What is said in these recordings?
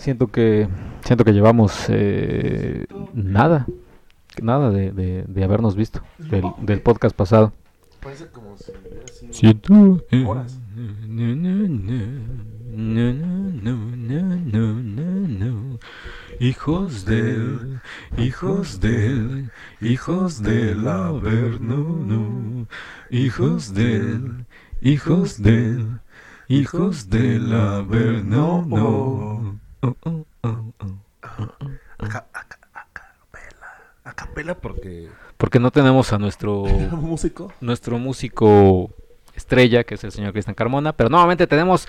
siento que siento que llevamos eh, nada, nada de, de- de habernos visto del, del podcast pasado. Parece como si hubiera sido Siento eh, horas. no, no, no, no, no, no. Hijos del, hijos del, hijos del Averno, no. Hijos del, hijos del, hijos del Averno, no. Acapela. Acapela porque. Porque no tenemos a nuestro músico. nuestro músico estrella, que es el señor Cristian Carmona, pero nuevamente tenemos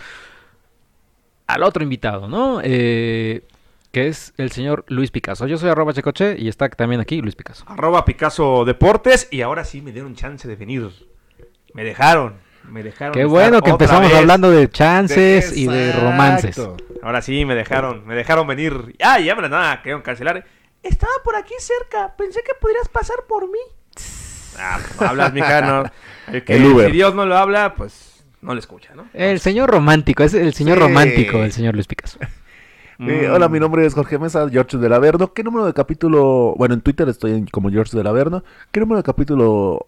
al otro invitado, ¿no? Eh, que es el señor Luis Picasso. Yo soy arroba checoche y está también aquí Luis Picasso. Arroba Picasso Deportes y ahora sí me dieron chance de venir. Me dejaron. Me dejaron. Qué bueno que empezamos vez. hablando de chances y de romances. Ahora sí me dejaron. Me dejaron venir. Ah, ya me la nada, querían cancelar. Estaba por aquí cerca. Pensé que podrías pasar por mí. Ah, pues no hablas, mija, no. El que- El Uber. Si Dios no lo habla, pues no le escucha, ¿no? El señor romántico, es el señor Sí. romántico, el señor Luis Picasso. Eh, hola, mi nombre es Jorge Mesa, George del Averno. ¿Qué número de capítulo? Bueno, en Twitter estoy en- como George del Averno. ¿Qué número de capítulo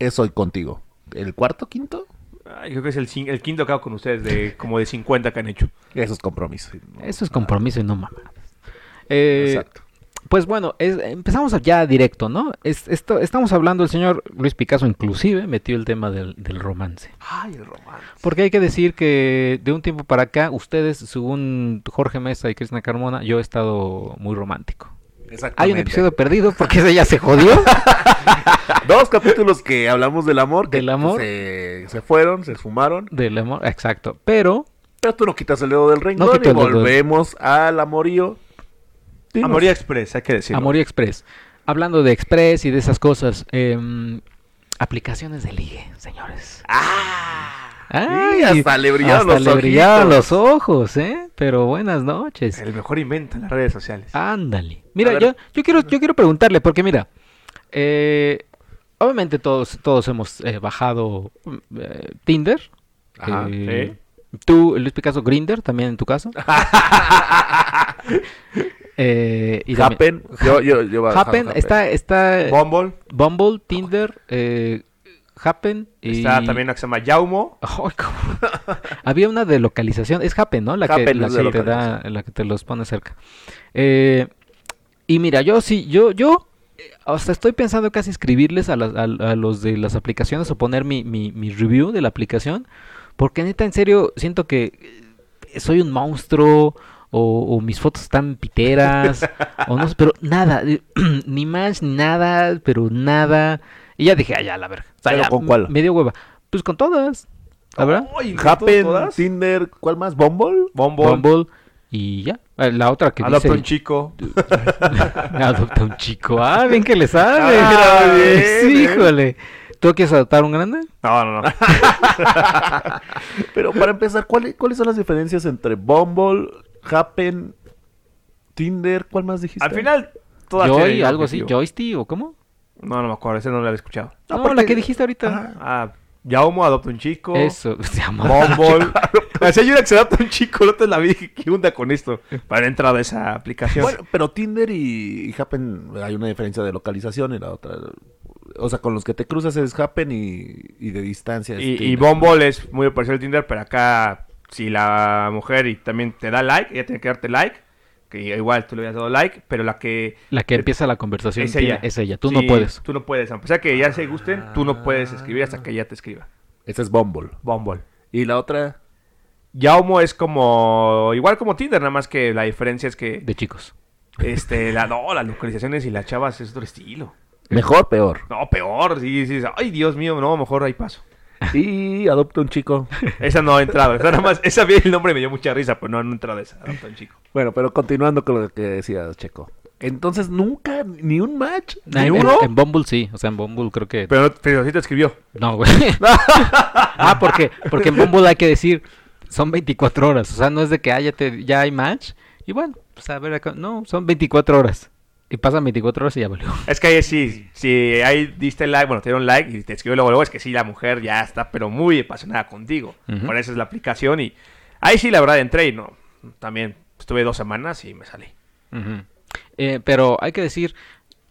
es hoy contigo? ¿El cuarto, quinto? Ay, creo que es el, cin- el quinto que hago con ustedes, de como de 50 que han hecho. Eso es compromiso. Eso es compromiso y no mamá. Eh, Exacto. Pues bueno, es- empezamos ya directo, ¿no? Es- esto, estamos hablando, el señor Luis Picasso inclusive metió el tema del, del romance. Ay, el romance. Porque hay que decir que de un tiempo para acá, ustedes, según Jorge Mesa y Cristina Carmona, yo he estado muy romántico. Hay un episodio perdido porque ese ya se jodió. Dos capítulos que hablamos del amor. que Del amor. Se, se fueron, se esfumaron. del amor, exacto. Pero, Pero tú no quitas el dedo del renglón quito y el dedo. volvemos al amorío. Dinos. Amoría Express, hay que decirlo. Amorío Express. Hablando de Express y de esas cosas, em, aplicaciones de ligue, señores. ¡Ah! Sí, hasta le brillaron hasta los le ojitos. los ojos, ¿eh? Pero buenas noches. El mejor invento en las redes sociales. Ándale. Mira, yo, yo quiero, yo quiero preguntarle, porque mira, eh, obviamente todos, todos hemos eh, bajado mm, eh, Tinder. Ajá, eh, Tú, Luis Picasso, Grinder, también en tu caso. Eh, y también- Happen. Yo, yo, yo bajaba Happen, está, está Bumble. Bumble, Tinder, eh, Happen y... Está también una que se llama Yaumo. Había una de localización, es Happen, ¿no? La que, la que te da, la que te los pone cerca. Eh, y mira, yo sí, yo, yo eh, hasta estoy pensando casi escribirles a, las- a- a los de las aplicaciones o poner mi, mi, mi review de la aplicación, porque neta, en serio, siento que eh, soy un monstruo. O, o mis fotos están piteras, o no pero nada, ni más, ni nada, pero nada. Y ya dije, ah, ya, la verga. O sea, ¿Pero ya, con cuál? Me dio hueva. Pues con todas, la verdad. Ay, Happen, ¿todas? Tinder, ¿cuál más? ¿Bumble? Bumble. Bumble y ya. Eh, La otra que Adopta dice un chico. adopta un chico. Ah, bien que le sabe. Ah, bien, sí, bien. híjole. ¿Tú quieres adoptar un grande? No, no, no. Pero para empezar, ¿cuál- ¿cuáles son las diferencias entre Bumble, Happen, Tinder? ¿Cuál más dijiste? Al final, todas Joy, algo así. Joystick o cómo? No, no me acuerdo. Ese no lo había escuchado. No, No, porque- la que dijiste ahorita. Ajá. Ah, Yaumo adopta un chico. Eso, se llama. Bumble. Así hay una que se adopta un chico. El otro la vi. dije, ¿Qué onda con esto? Para entrar a esa aplicación. Bueno, pero Tinder y, y Happen hay una diferencia de localización y la otra. O sea, con los que te cruzas es Happen y, y de distancia es y, y. Bumble es muy parecido al Tinder, pero acá, si la mujer y también te da like, ella tiene que darte like. Que igual tú le habías dado like, pero la que. La que empieza la conversación Es tiene- ella. es ella. Tú Sí, no puedes. Tú no puedes. A pesar que ya se gusten, tú no puedes escribir hasta que ella te escriba. Ese es Bumble. Bumble. Y la otra, Yaumo es como. Igual como Tinder, nada más que la diferencia es que. De chicos. Este, la, no, las localizaciones y las chavas es otro estilo. mejor, peor. No, peor, sí, sí. Ay, Dios mío, no, mejor ahí paso. Y adopta un chico. Esa no ha entrado. Esa nada más, esa vi el nombre y me dio mucha risa, pero no, no ha entrado esa. Adopta un chico. Bueno, pero continuando con lo que decías, Checo. Entonces, nunca, ni un match, Ah, ni en, uno. en Bumble sí. O sea, en Bumble creo que. Pero, pero sí te escribió. No, güey. ah, porque, porque en Bumble hay que decir, son 24 horas. O sea, no es de que ah, ya, te, ya hay match. Y bueno, pues a ver acá. No, son 24 horas. Y pasan 24 horas y ya valió. Es que ahí sí, si ahí diste like, bueno, te dieron like y te escribió luego, luego, es que sí, la mujer ya está, pero muy apasionada contigo. Ujú. Por eso es la aplicación y ahí sí, la verdad, entré y no, también Estuve dos semanas y me salí. Eh, pero hay que decir,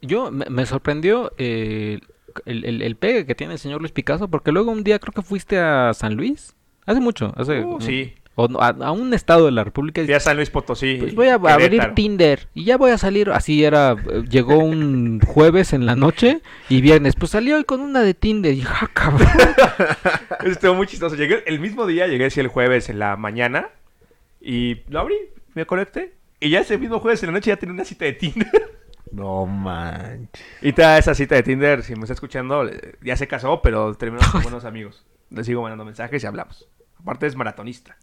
yo me, me sorprendió eh, el, el, el pegue que tiene el señor Luis Picasso, porque luego un día creo que fuiste a San Luis, hace mucho, hace Uh, sí. O no, a, a un estado de la República. y Fui a San Luis Potosí. Pues voy a abrir. Tinder y ya voy a salir. Así era. Llegó un jueves en la noche y viernes. Pues salió hoy con una de Tinder. Y ja, cabrón. Estuvo muy chistoso. Llegué el mismo día, llegué sí, el jueves en la mañana y lo abrí, me conecté. Y ya ese mismo jueves en la noche ya tenía una cita de Tinder. No manches. Y toda esa cita de Tinder, si me está escuchando, ya se casó, pero terminamos con buenos amigos. Le sigo mandando mensajes y hablamos. Aparte es maratonista.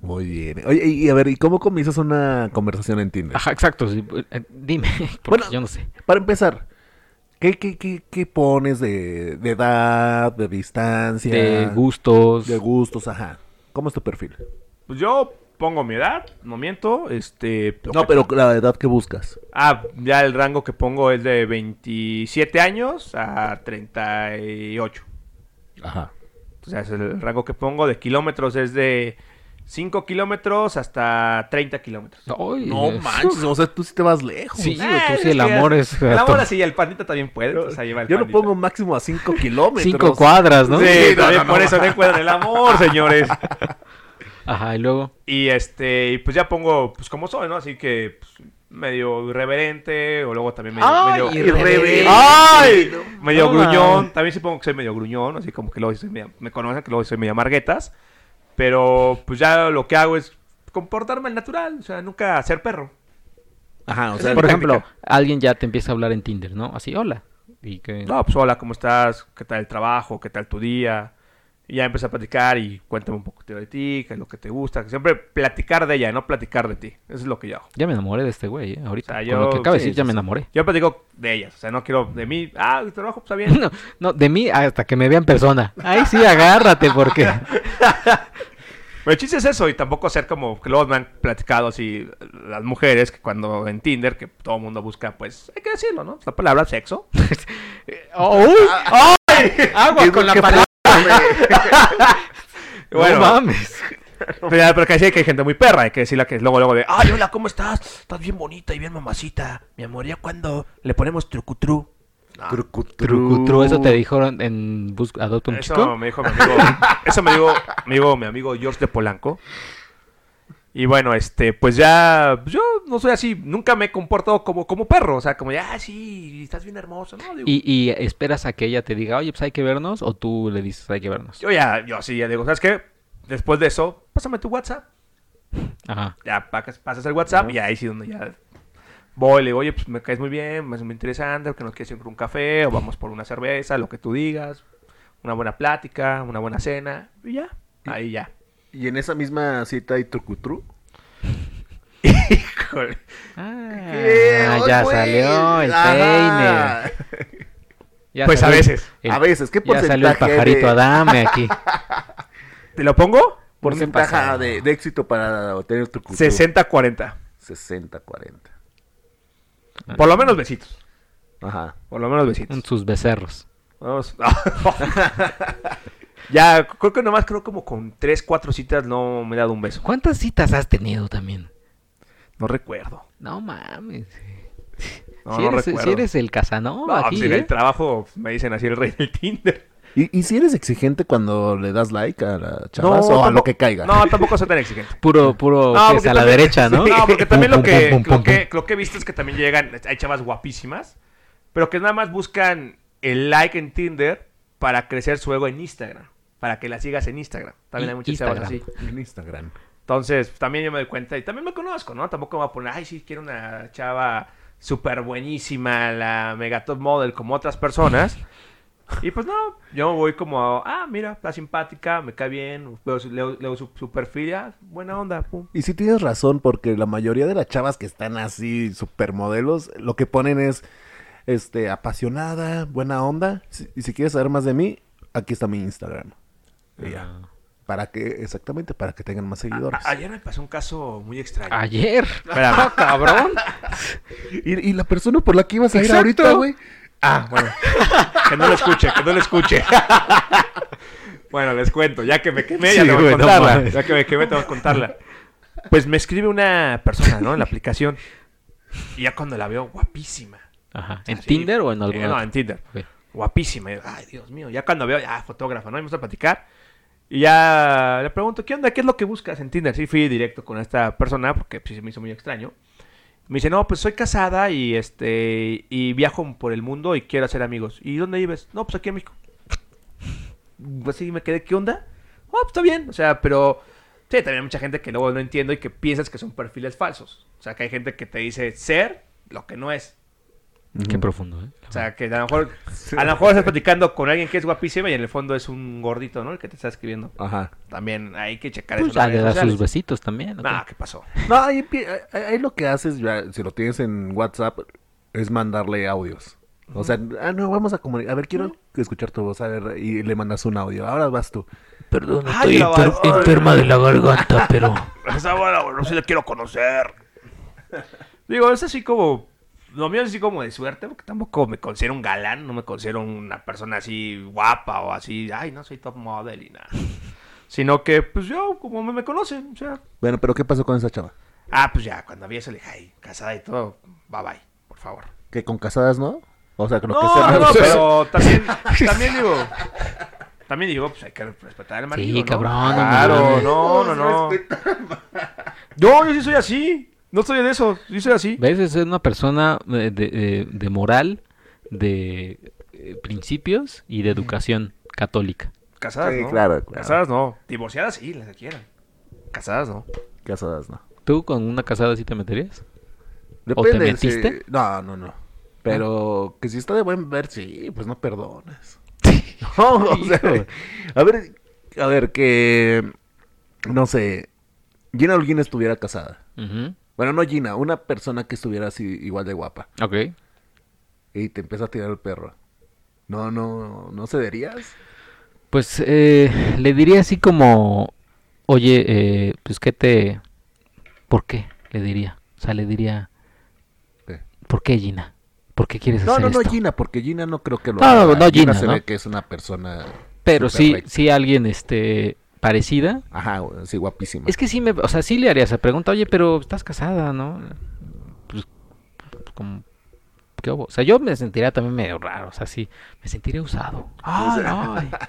Muy bien. Oye, y, a ver, ¿y cómo comienzas una conversación en Tinder? Ajá, exacto. sí, eh, dime. Porque Bueno, yo no sé. Para empezar, ¿qué, qué, qué, qué pones de, de edad, de distancia? De gustos. De gustos, ajá. ¿Cómo es tu perfil? Pues yo pongo mi edad, no miento, este... No, pero la edad que buscas. Ah, ya el rango que pongo es de 27 años a 38. Ajá. O sea, es el rango que pongo de kilómetros es de 5 kilómetros hasta 30 kilómetros. Ay, No eh, manches, o sea, tú sí te vas lejos. Sí, Ah, tú sí, el amor es... El amor así, el pandita también puede. el Yo lo pandita. pongo máximo a 5 kilómetros. Cinco cuadras, ¿no? Sí, Sí, no, también no, por no. eso no encuentran el amor, señores. Ajá, y luego... Y este, y pues ya pongo, pues como soy, ¿no? Así que pues, medio irreverente, o luego también medio. Ay, medio irreverente. ¡Ay! Medio No, gruñón. mames. También supongo que soy medio gruñón, así como que luego soy medio- me conocen que luego soy medio amarguetas. Pero pues ya lo que hago es comportarme al natural, o sea, nunca ser perro. Ajá, o sea, Por ejemplo, alguien ya te empieza a hablar en Tinder, ¿no? Así, hola. Y que... No, pues hola, ¿cómo estás? ¿Qué tal el trabajo? ¿Qué tal tu día? Y ya empecé a platicar y cuéntame un poco de ti, qué es lo que te gusta. Siempre platicar de ella, no platicar de ti. Eso es lo que yo hago. Ya me enamoré de este güey, ¿eh? Ahorita. O sea, Con yo- lo que acaba de decir, ya me enamoré. Yo platico de ellas, o sea, no quiero de mí. Ah, el trabajo pues, está bien. No, no, de mí hasta que me vea en persona. Ahí sí, agárrate, porque... Pero el chiste es eso, y tampoco ser como que luego me han platicado así las mujeres, que cuando en Tinder, que todo el mundo busca, pues hay que decirlo, ¿no? La palabra sexo. ¡Uy! ¡Ay! ¡Agua ¿Qué- con la palabra! Bueno, No mames. pero, pero que sí que hay gente muy perra, hay que decirla que luego, luego de, ay, hola, ¿cómo estás? Estás bien bonita y bien mamacita. Mi amor, ¿ya cuando le ponemos trucutru? Trucutru, ¿eso te dijeron en bus Adopta un Eso chico? me dijo mi amigo, eso me dijo, dijo mi amigo George de Polanco. Y bueno, este, pues ya, yo no soy así, nunca me he comportado como, como perro, o sea, como ya, ah, sí, estás bien hermoso, ¿no? Digo, ¿Y, y esperas a que ella te diga, oye, pues hay que vernos? ¿O tú le dices, hay que vernos? Yo ya, yo sí, ya digo, ¿sabes qué? Después de eso, pásame tu WhatsApp. Ajá. Ya pasas, pasas el WhatsApp y ahí sí donde ya voy, le digo, oye, pues me caes muy bien, me es muy interesante, que nos quieres ir por un café o vamos por una cerveza, lo que tú digas, una buena plática, una buena cena, y ya, ahí ya. Y en esa misma cita hay trucutru. Híjole. Ah, ya salió el peine. Ya Pues a salió el- veces. el- a veces, ¿qué Ya salió el porcentaje pajarito de, Adame aquí. ¿Te lo pongo? porcentaje de, de éxito para obtener trucutru? 60-40. 60, 40. Por lo menos besitos. Ajá. Por lo menos besitos. En sus becerros. Vamos. ya, creo que nomás creo como con 3, 4 citas no me he dado un beso. ¿Cuántas citas has tenido también? No recuerdo. No mames. No, si, no eres, recuerdo. si eres el Casanova No, aquí, en ¿eh? el trabajo me dicen así el rey del Tinder. ¿Y, y si eres exigente cuando le das like a la chavas o a lo que caiga? No, tampoco soy tan exigente. Puro, puro, No, a la también- derecha, ¿no? No, porque también Pum, lo que, pum, pum, lo que, lo que he visto es que también llegan, hay chavas guapísimas, pero que nada más buscan el like en Tinder para crecer su ego en Instagram, para que la sigas en Instagram. También hay muchas chavas así. En Instagram. Entonces, también yo me doy cuenta y también me conozco, ¿no? Tampoco me voy a poner, ay, sí, quiero una chava súper buenísima, la mega top model como otras personas. Y pues no, yo voy como, ah, mira, está simpática, me cae bien, veo leo, leo su, su perfil, ya, buena onda, pum. Y si tienes razón, porque la mayoría de las chavas que están así supermodelos, lo que ponen es este apasionada, buena onda. Si- y si quieres saber más de mí, aquí está mi Instagram. Y ya. Ah. Para que, exactamente, para que tengan más seguidores. A- ayer me pasó un caso muy extraño. Ayer. Cabrón. Y, y la persona por la que ibas a ir ahorita, güey. Ah, bueno. que no lo escuche, que no lo escuche. bueno, les cuento, ya que me quemé, ya te voy a contarla. ya que me quemé, te voy a contarla. Pues me escribe una persona, ¿no? En la aplicación. Y ya cuando la veo, guapísima. Ajá. ¿En Así, Tinder o en eh, alguna no, en Tinder. Guapísima. Yo, Ay, Dios mío. Ya cuando veo, ya, fotógrafa, ¿no? Y vamos a platicar. Y ya le pregunto, ¿qué onda? ¿Qué es lo que buscas en Tinder? Sí, fui directo con esta persona porque pues, se me hizo muy extraño. Me dice, no, pues soy casada y este y viajo por el mundo y quiero hacer amigos. ¿Y dónde vives? No, pues aquí en México. Pues así me quedé, ¿qué onda? Oh, pues está bien. O sea, pero sí, también hay mucha gente que luego no entiendo y que piensas que son perfiles falsos. O sea, que hay gente que te dice ser lo que no es. Qué profundo, ¿eh? O sea, que a lo mejor, a lo mejor estás platicando con alguien que es guapísima y en el fondo es un gordito, ¿no? El que te está escribiendo. Ajá. También hay que checar Pues eso. le redes sus besitos también. Nah, ¿qué pasó? No, ahí, lo que haces, ya, si lo tienes en WhatsApp, es mandarle audios. O sea, ah, no, vamos a comunicar. A ver, quiero escuchar tu voz. A ver, y le mandas un audio. Ahora vas tú. Perdón, Ay, estoy la enfer- enferma de la garganta, pero Esa bola, no sé, la quiero conocer. Digo, es así como. Lo mío es así como de suerte, porque tampoco me considero un galán, no me considero una persona así guapa o así, ay, no soy top model y nada. Sino que, pues yo, como me, me conocen, o sea. Bueno, pero ¿qué pasó con esa chava? Ah, pues ya, cuando vi eso le dije, ay, casada y todo, bye bye, por favor. Que con casadas, ¿no? O sea, con lo No, que sea. no, no, pero también, también digo. También digo, pues hay que respetar al marido. Sí, ¿no? cabrón, Claro, no, no, no. No, yo sí soy así. No soy de eso, sí soy así. ¿Ves? Es una persona eh, de, de- de moral, de eh, principios y de educación católica. Casadas, Sí, ¿no? claro, claro. Casadas no. Divorciadas sí, las que quieran. Casadas no. Casadas, no. ¿Tú con una casada sí te meterías? te Depende. si- metiste? No, no, no. Pero que si está de buen ver, sí, pues no perdones. No, o sea, a ver, a ver, que, no sé, Gina Holguín estuviera casada. Ujú. Bueno, no Gina, una persona que estuviera así igual de guapa. Ok. Y te empieza a tirar el perro. No, no, no cederías. Pues eh, le diría así como, oye, eh, pues qué te... ¿Por qué? Le diría. O sea, le diría, ¿Qué? ¿por qué Gina? ¿Por qué quieres No, hacer no, no esto? Gina, porque Gina no creo que lo No, haga. no, Gina, se ¿no? ve que es una persona Pero sí, recta. sí alguien este parecida. Ajá, sí, guapísima. Es que sí me, o sea, sí le haría esa pregunta, oye, pero estás casada, ¿no? Pues, como, ¿qué hubo? O sea, yo me sentiría también medio raro, o sea, sí, me sentiría usado. Ay, ay.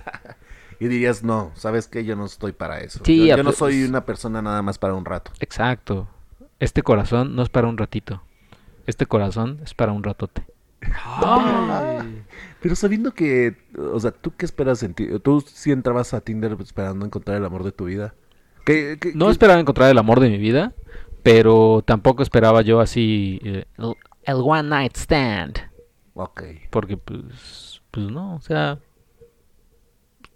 Y dirías, no, ¿sabes qué? Yo no estoy para eso. Sí, yo, yo no soy pues- una persona nada más para un rato. Exacto. Este corazón no es para un ratito. Este corazón es para un ratote. Pero sabiendo que, o sea, ¿tú qué esperas en ti? ¿Tú sí entrabas a Tinder esperando encontrar el amor de tu vida? ¿Qué, qué- No qué- esperaba encontrar el amor de mi vida, pero tampoco esperaba yo así eh, el, el one night stand, Ok. porque pues, pues no, o sea,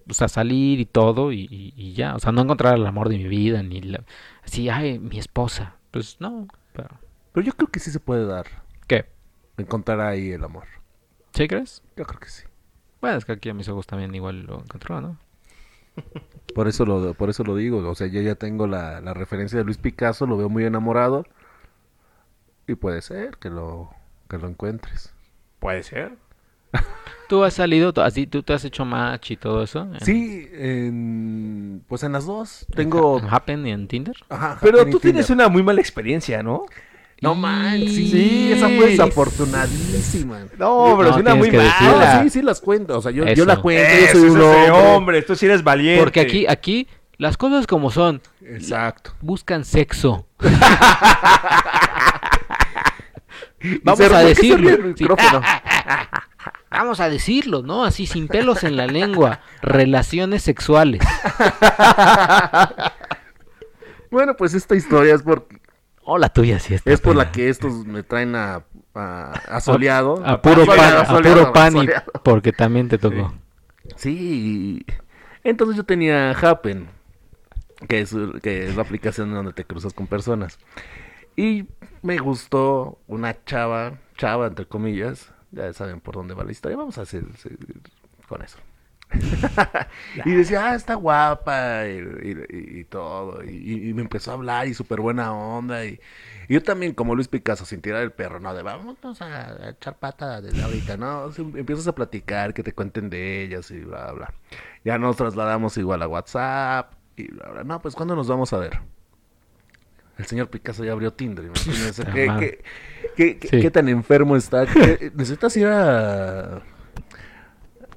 o sea, salir y todo y, y- y ya, o sea, no encontrar el amor de mi vida ni la, así, ay, mi esposa, pues no, pero Pero yo creo que sí se puede dar. ¿Qué? Encontrar ahí el amor. ¿Sí crees? Yo creo que sí. Bueno, es que aquí a mis ojos también igual lo encontró, ¿no? Por eso lo, por eso lo digo. O sea, yo ya tengo la, la referencia de Luis Picasso, lo veo muy enamorado. Y puede ser que lo, que lo encuentres. Puede ser. ¿Tú has salido, así, tú te has hecho match y todo eso? en- Sí, en, pues en las dos. en Tengo... Ha- en Happen y en Tinder? Ajá, Pero tú tienes Tinder. una muy mala experiencia, ¿no? No manches, sí, Sí. esa fue desafortunadísima. No, pero No, es una muy que mala. No, sí, sí las cuento. O sea, yo, yo la cuento, yo soy un hombre. hombre, tú sí eres valiente. Porque aquí, aquí, las cosas como son, Exacto. buscan sexo. Vamos a ¿por qué se decirlo. Sí. micrófono? Vamos a decirlo, ¿no? Así sin pelos en la lengua. Relaciones sexuales. Bueno, pues esta historia es por, Oh, la tuya sí está. es por la que estos me traen a, a, a soleado. A puro pan, Soleado, a soleado, puro pan y porque también te tocó. Sí. Entonces yo tenía Happen, que es, que es la aplicación donde te cruzas con personas. Y me gustó una chava, chava entre comillas, ya saben por dónde va la historia, vamos a hacer, seguir con eso. y decía, ah, está guapa y, y- y todo. Y, y me empezó a hablar y súper buena onda. Y, yo también, como Luis Picasso, sin tirar el perro, no, de vamos a, echar pata desde ahorita, ¿no? Empiezas a platicar, que te cuenten de ellas y bla, bla. Ya nos trasladamos igual a WhatsApp y bla, bla. No, pues, ¿cuándo nos vamos a ver? El señor Picasso ya abrió Tinder. imagínense. ¿Qué, qué- qué- Sí. qué tan enfermo está? ¿Qué- ¿Necesitas ir a...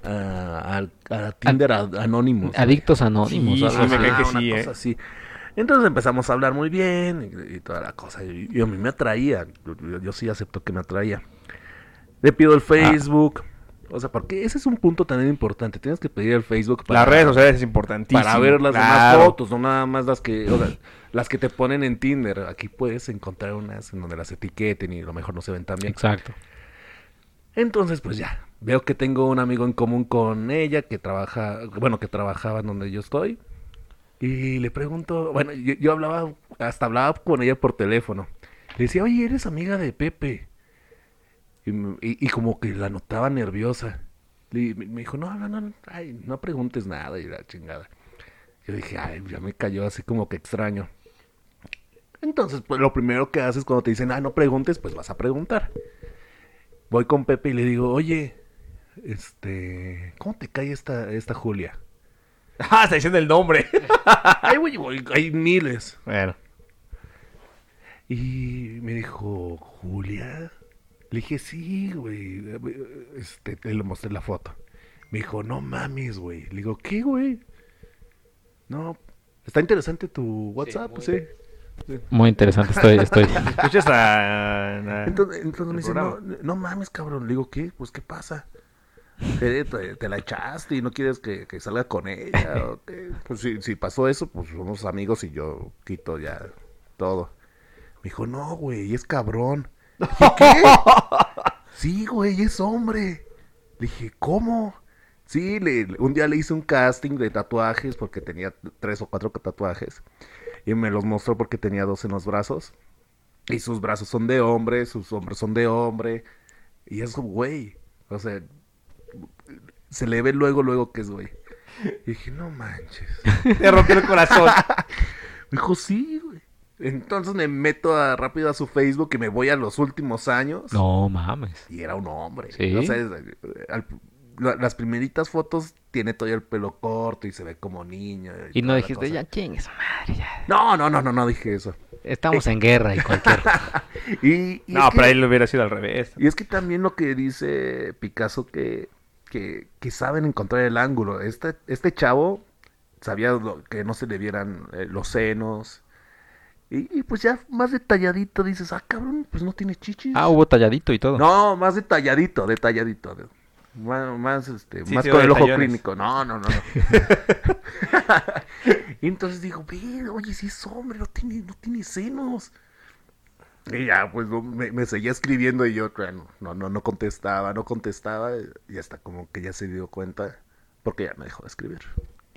a, a- a Tinder a- Anonymous? Adictos anónimos. Sí, algo sí, así. me cae que una sí, cosa ¿eh? así. Entonces empezamos a hablar muy bien y, y toda la cosa. Y, y a mí me atraía. Yo, yo sí acepto que me atraía. Le pido Ah. el Facebook. O sea, porque ese es un punto también importante. Tienes que pedir el Facebook para, Las redes sociales es importantísimo. para ver las demás fotos, no nada más las que, o sea, las que te ponen en Tinder. Aquí puedes encontrar unas en donde las etiqueten y a lo mejor no se ven tan bien. Exacto. Entonces, pues ya, veo que tengo un amigo en común con ella que trabaja, bueno, que trabajaba en donde yo estoy. Y le pregunto, bueno, yo, hablaba, hasta hablaba con ella por teléfono. Le decía, oye, eres amiga de Pepe. Y, y- y como que la notaba nerviosa. Y me dijo, no, no, no, ay, no preguntes nada y la chingada. Yo dije, ay, ya me cayó así como que extraño. Entonces, pues lo primero que haces cuando te dicen, ah, no preguntes, pues vas a preguntar. Voy con Pepe y le digo, oye, este, ¿cómo te cae esta, esta Julia? Ah, está diciendo el nombre. Ay, güey, güey, hay miles. bueno. Y me dijo, Julia. Le dije, sí, güey. Este, te le mostré la foto. Me dijo, no mames, güey. Le digo, ¿qué, güey? No, está interesante tu WhatsApp, sí. Muy interesante. Estoy, estoy. Escuchas a... a- Entonces, entonces me dice, no, no mames, cabrón. Le digo, ¿qué? Pues, ¿qué pasa? ¿Te, te- te la echaste y no quieres que, que salga con ella? ¿o qué? Pues si, si pasó eso, pues somos amigos y yo quito ya todo. Me dijo, no, güey, es cabrón. Dije, ¿qué? Sí, güey, es hombre. Le dije, ¿cómo? Sí, le- un día le hice un casting de tatuajes porque tenía tres o cuatro tatuajes. Y me los mostró porque tenía dos en los brazos. Y sus brazos son de hombre, sus hombros son de hombre. Y es güey. O sea, se le ve luego, luego que es güey. Y dije, no manches. Te rompió el corazón. Me dijo, sí, güey. Entonces me meto a- rápido a su Facebook y me voy a los últimos años. No mames. Y era un hombre. Sí. O sea, es- al- la- las primeritas fotos tiene todo el pelo corto y se ve como niño. Y no dijiste, ya chingue su madre, ya. No, no, no, no, no dije eso. Estamos en guerra y cualquier. Y, y no, pero que- ahí lo hubiera sido al revés. Y es que también lo que dice Picasso que, que, que saben encontrar el ángulo. Este, este chavo sabía lo- que no se le vieran eh, los senos. Y, y pues ya más detalladito dices, ah, cabrón, pues no tiene chichis. Ah, hubo talladito y todo. No, más detalladito, detalladito. De- Más, más, este, Sí, más sí, con el ojo clínico. No, no, no. no. y entonces digo, ve, oye, si es hombre, no tiene, no tiene senos. Y ya, pues me, me seguía escribiendo y yo no, no, no contestaba, no contestaba. Y hasta como que ya se dio cuenta, porque ya me dejó de escribir.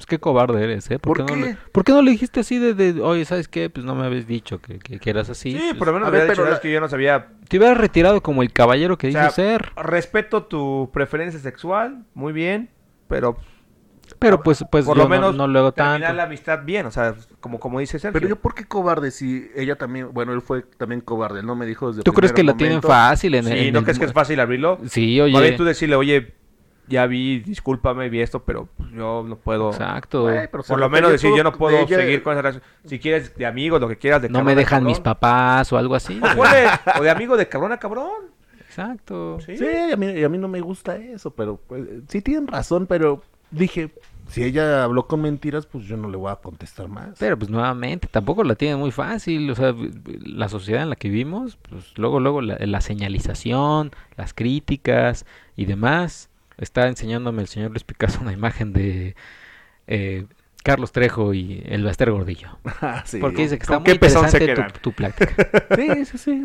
Pues qué cobarde eres, ¿eh? ¿Por, ¿Por qué, No qué? le, ¿Por qué no le dijiste así de, de, oye, ¿sabes qué? Pues no me habías dicho que, que, que eras así. Sí, Pues, por lo menos a me ver, había dicho pero "Es que yo no sabía. Te hubieras retirado como el caballero que O sea, ser. respeto tu preferencia sexual, muy bien, pero Pero pues, pues por yo lo menos no, no luego terminar tanto. la amistad bien, o sea, como, como dice Sergio. Pero yo, ¿por qué cobarde? Si ella también, bueno, él fue también cobarde, él no me dijo desde el ¿Tú crees que la tienen fácil en, Sí, en ¿no el- crees que es fácil abrirlo? Sí, oye. tú decirle, oye, ya vi, discúlpame, vi esto, pero yo no puedo. Exacto. Pero Por lo menos decir, yo no puedo ella- seguir con esa relación. Si quieres de amigos, lo que quieras, de no cabrón me dejan cabrón. mis papás o algo así. O, de amigo de cabrón a cabrón. Exacto. Sí. Sí, a mí, a mí no me gusta eso, pero pues, sí tienen razón, pero dije, si ella habló con mentiras, pues yo no le voy a contestar más. Pero pues nuevamente, tampoco la tienen muy fácil. O sea, la sociedad en la que vivimos, pues luego, luego la, la señalización, las críticas y demás. Está enseñándome el señor Luis Picasso una imagen de eh, Carlos Trejo y el Baster Gordillo. Ah, sí, Porque dice que ¿Con está muy interesante tu, tu plática. Sí, sí, sí.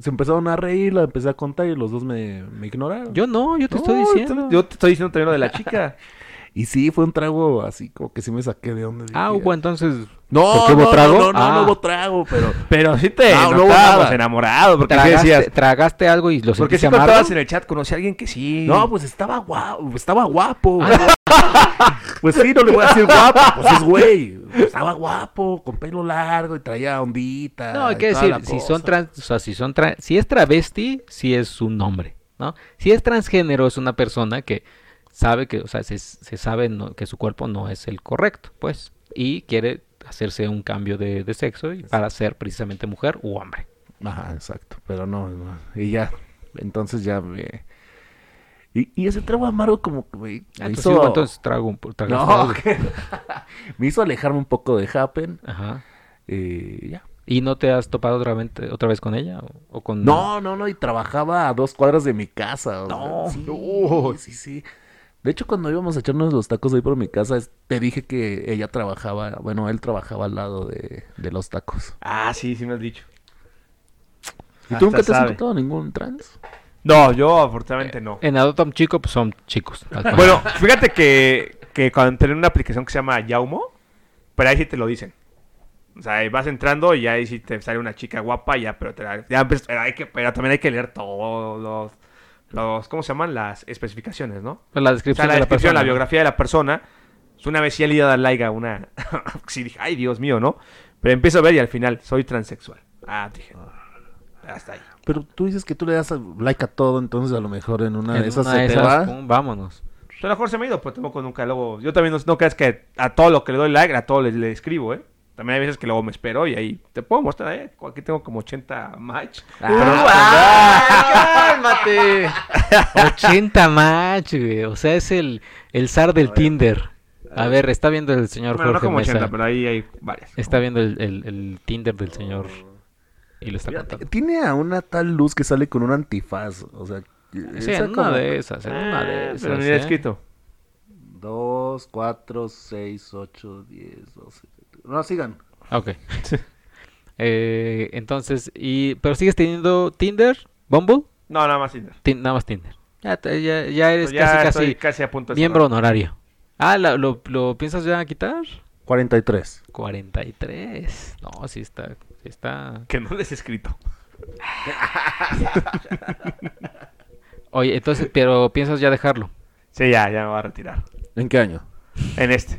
se empezaron a reír, la empecé a contar y los dos me, me ignoraron. Yo no, yo te estoy diciendo. Yo te estoy diciendo también lo de la chica. Y sí, fue un trago así, como que sí me saqué de onda. Ah, hubo entonces. No, ¿Por qué hubo no, trago? no, no, no, Ah. no hubo trago, pero... Pero sí te No, no nada. enamorado. Porque ¿qué Tragaste, decías? tragaste algo y lo Porque si contabas en el chat, conocí a alguien que sí. No, pues estaba guapo, estaba guapo. Ah. pues sí, no le voy a decir guapo, pues es güey. Estaba guapo, con pelo largo y traía ondita. No, hay que decir, si cosa. son trans, o sea, si son tra- si es travesti, si es un nombre, ¿no? Si es transgénero, es una persona que sabe que, o sea, se, se sabe no- que su cuerpo no es el correcto, pues, y quiere hacerse un cambio de, de sexo y para ser precisamente mujer u hombre. Ajá, exacto. Pero no, no. Y ya. Entonces ya me. Y, y ese trago amargo como que me, me Ah, entonces, hizo... sí, entonces trago un tragas No, que- me hizo alejarme un poco de Happen. Ajá. Y ya. ¿Y no te has topado otra vez, otra vez con ella? ¿O, o con... No, no, no. Y trabajaba a dos cuadras de mi casa. No. sea, sí, sí, sí. De hecho, cuando íbamos a echarnos los tacos ahí por mi casa, te dije que ella trabajaba, bueno, él trabajaba al lado de, de los tacos. Ah, sí, sí me has dicho. ¿Y tú nunca te has sabe. encontrado ningún trans? No, yo afortunadamente no. En Adotam Chico, pues son chicos. tal cual. Bueno, fíjate que, que cuando entré en una aplicación que se llama Yaumo, pero ahí sí te lo dicen. O sea, ahí vas entrando y ahí sí te sale una chica guapa, ya, pero, te la- ya, pues, pero hay que, pero también hay que leer todos los, los, ¿cómo se llaman? Las especificaciones, ¿no? la O descripción sea, la de la descripción, persona. la biografía de la persona. Pues, Una vez sí le iba a dar like a una... sí, dije, ay, Dios mío, ¿no? Pero empiezo a ver y al final, soy transexual. Ah, dije, hasta ahí. Pero tú dices que tú le das like a todo, entonces a lo mejor en una En de esas una se de te esas, va. pum, vámonos. Pues a lo mejor se me ha ido, pero tampoco nunca luego... Yo también no, no creas que a todo lo que le doy like, a todo le, le escribo, ¿eh? También hay veces que luego me espero y ahí te puedo mostrar, ¿eh? Aquí tengo como 80 match. ¡Ah, cálmate! 80 match, güey. O sea, es el, el zar del Tinder. A ver, está viendo el señor Bueno, no Jorge como 80, Mesa. pero ahí hay varias. Está viendo el, el- el Tinder del señor y lo está Mira, contando. Tiene a una tal luz que sale con un antifaz. O sea, Sí, esa en una como de esas, en una de Ah, esas. Pero ni ¿eh? escrito. 2, 4, 6, 8, 10, 12. No, sigan. Ok. Eh, entonces, y pero sigues teniendo Tinder, Bumble, No, nada más Tinder. Tin- nada más Tinder. Ya, ya, ya eres Pues ya casi casi casi a punto de miembro cerrar. honorario. Ah, ¿la- lo, lo piensas ya quitar? 43. 43. No, sí está, sí está. Que no les he escrito. Oye, entonces, pero piensas ya dejarlo Sí, ya, ya me voy a retirar. ¿En qué año? En este.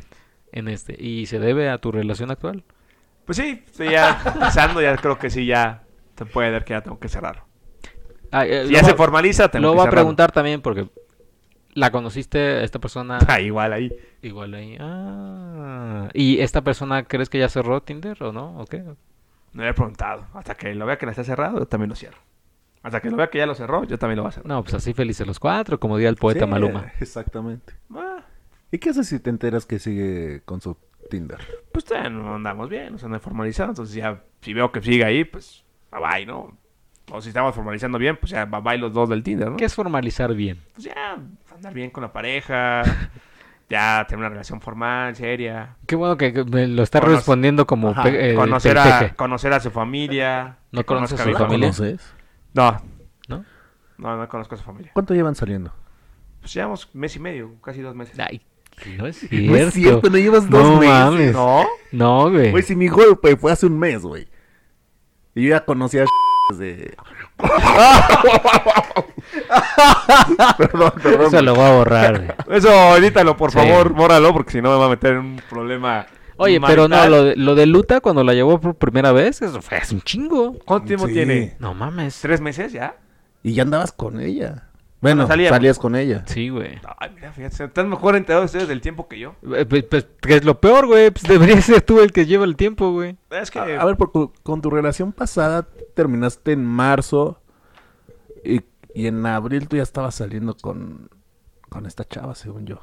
En este y se debe a tu relación actual. Pues sí, estoy ya pensando, ya creo que sí, ya se puede ver que ya tengo que cerrarlo. Ah, eh, Si lo ya se formaliza, tengo Lo que voy a preguntar también porque la conociste a esta persona Ah, igual ahí. igual ahí. Ah, ¿y esta persona crees que ya cerró Tinder o no? ¿O qué? No le he preguntado. Hasta que lo vea que la está cerrado, yo también lo cierro. Hasta que lo vea que ya lo cerró, yo también lo voy a cerrar. No, pues así felices los cuatro, como diría el poeta Sí, Maluma. Exactamente. Ah, ¿Y qué haces si te enteras que sigue con su Tinder? pues todavía no andamos bien, o sea, no he formalizado. Entonces ya, si veo que sigue ahí, pues bye bye, ¿no? O si estamos formalizando bien, pues ya bye bye los dos del Tinder, ¿no? ¿Qué es formalizar bien? Pues ya andar bien con la pareja, ya tener una relación formal, seria. Qué bueno que me lo está Conoce- respondiendo como Ajá, eh, conocer, a, conocer a su familia. ¿No conoces conozca a mi su ¿La familia? conoces? No, ¿no? no, no conozco a su familia. ¿Cuánto llevan saliendo? Pues llevamos mes y medio, casi dos meses. Ay, no es No es cierto. no llevas dos No meses. mames. ¿No? No, güey. Güey, si mi golpe fue hace un mes, güey. Y yo ya conocía a desde... perdón, perdón. Eso lo voy a borrar, güey. Eso, edítalo, por Sí. favor, bórralo, porque si no me va a meter en un problema. Oye, pero no, lo de, lo de Luta cuando la llevó por primera vez, eso fue hace un chingo. ¿Cuánto tiempo Sí. tiene? No mames. ¿Tres meses ya? Y ya andabas con ella. Bueno, salíamos. salías con ella. Sí, güey. Ay, mira, fíjate, están mejor enterados ustedes del tiempo que yo. Eh, Pues, pues, que es lo peor, güey. Pues debería ser tú el que lleva el tiempo, güey. Es que. A, a ver, por tu- con tu relación pasada terminaste en marzo y, y en abril tú ya estabas saliendo con, con esta chava, según yo.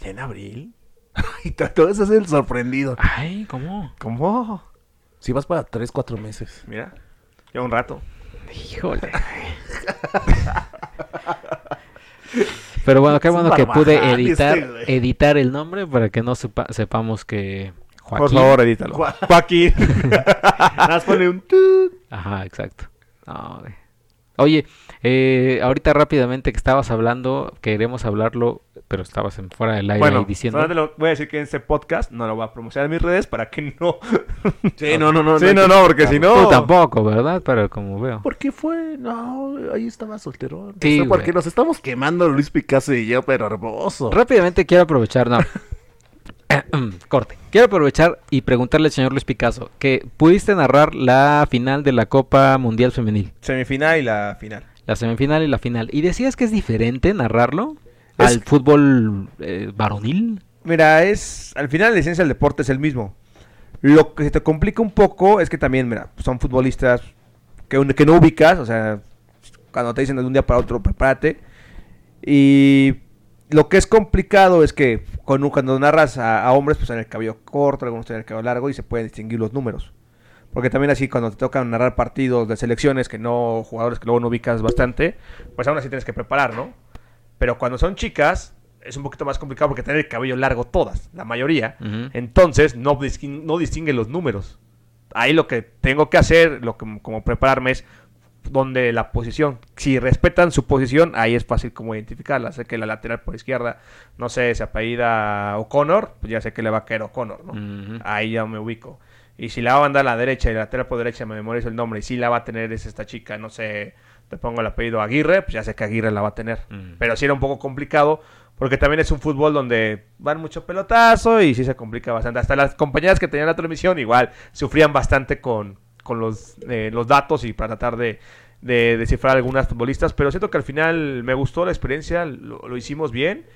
¿Ya en abril? Y te te vas a hacer el sorprendido. Ay, ¿cómo? ¿Cómo? Si vas para 3, 4 meses. Mira, lleva un rato. Híjole. Pero bueno, qué bueno que pude editar, este, editar el nombre para que no sepa- sepamos que Joaquín. Por favor, edítalo. Joa- Joaquín. Nada ponle un. Ajá, exacto. No, güey. Oye, eh, ahorita rápidamente que estabas hablando, queremos hablarlo, pero estabas en fuera del aire bueno, ahí diciendo. lo voy a decir que en este podcast no lo voy a promocionar en mis redes para que no. Sí, no, no, no. sí, no, no, porque si no. Tú tampoco, ¿verdad? Pero como veo. ¿Por qué fue? No, ahí estaba solterón. Sí, O sea, porque nos estamos quemando Luis Picasso y yo, pero hermoso. Rápidamente quiero aprovechar, no. Corte. Quiero aprovechar y preguntarle al señor Luis Picasso que pudiste narrar la final de la Copa Mundial Femenil, Semifinal y la final. la semifinal y la final. Y decías que es diferente narrarlo Es- al fútbol eh, varonil. Mira, es. Al final la esencia del deporte es el mismo. Lo que se te complica un poco es que también, mira, son futbolistas que, que no ubicas, o sea, cuando te dicen de un día para otro, prepárate. Y lo que es complicado es que cuando, cuando narras a, a hombres, pues en el cabello corto, algunos tienen el cabello largo y se pueden distinguir los números. Porque también así cuando te tocan narrar partidos de selecciones que no, jugadores que luego no ubicas bastante, pues aún así tienes que preparar, ¿no? Pero cuando son chicas, es un poquito más complicado porque tienen el cabello largo todas, la mayoría. Entonces no, distin- no distinguen los números. Ahí lo que tengo que hacer, lo que como prepararme es donde la posición. Si respetan su posición, ahí es fácil como identificarla. Sé que la lateral por izquierda, no sé, se apellida O'Connor, pues ya sé que le va a caer O'Connor, ¿no? Ahí ya me ubico. Y si la va a mandar a la derecha y la lateral por derecha me memorizo el nombre y si la va a tener es esta chica, no sé, te pongo el apellido Aguirre, pues ya sé que Aguirre la va a tener. Pero sí era un poco complicado porque también es un fútbol donde van mucho pelotazo y sí se complica bastante. Hasta las compañeras que tenían la transmisión igual sufrían bastante con, con los, eh, los datos y para tratar de, de descifrar algunas futbolistas. Pero siento que al final me gustó la experiencia, lo, lo hicimos bien.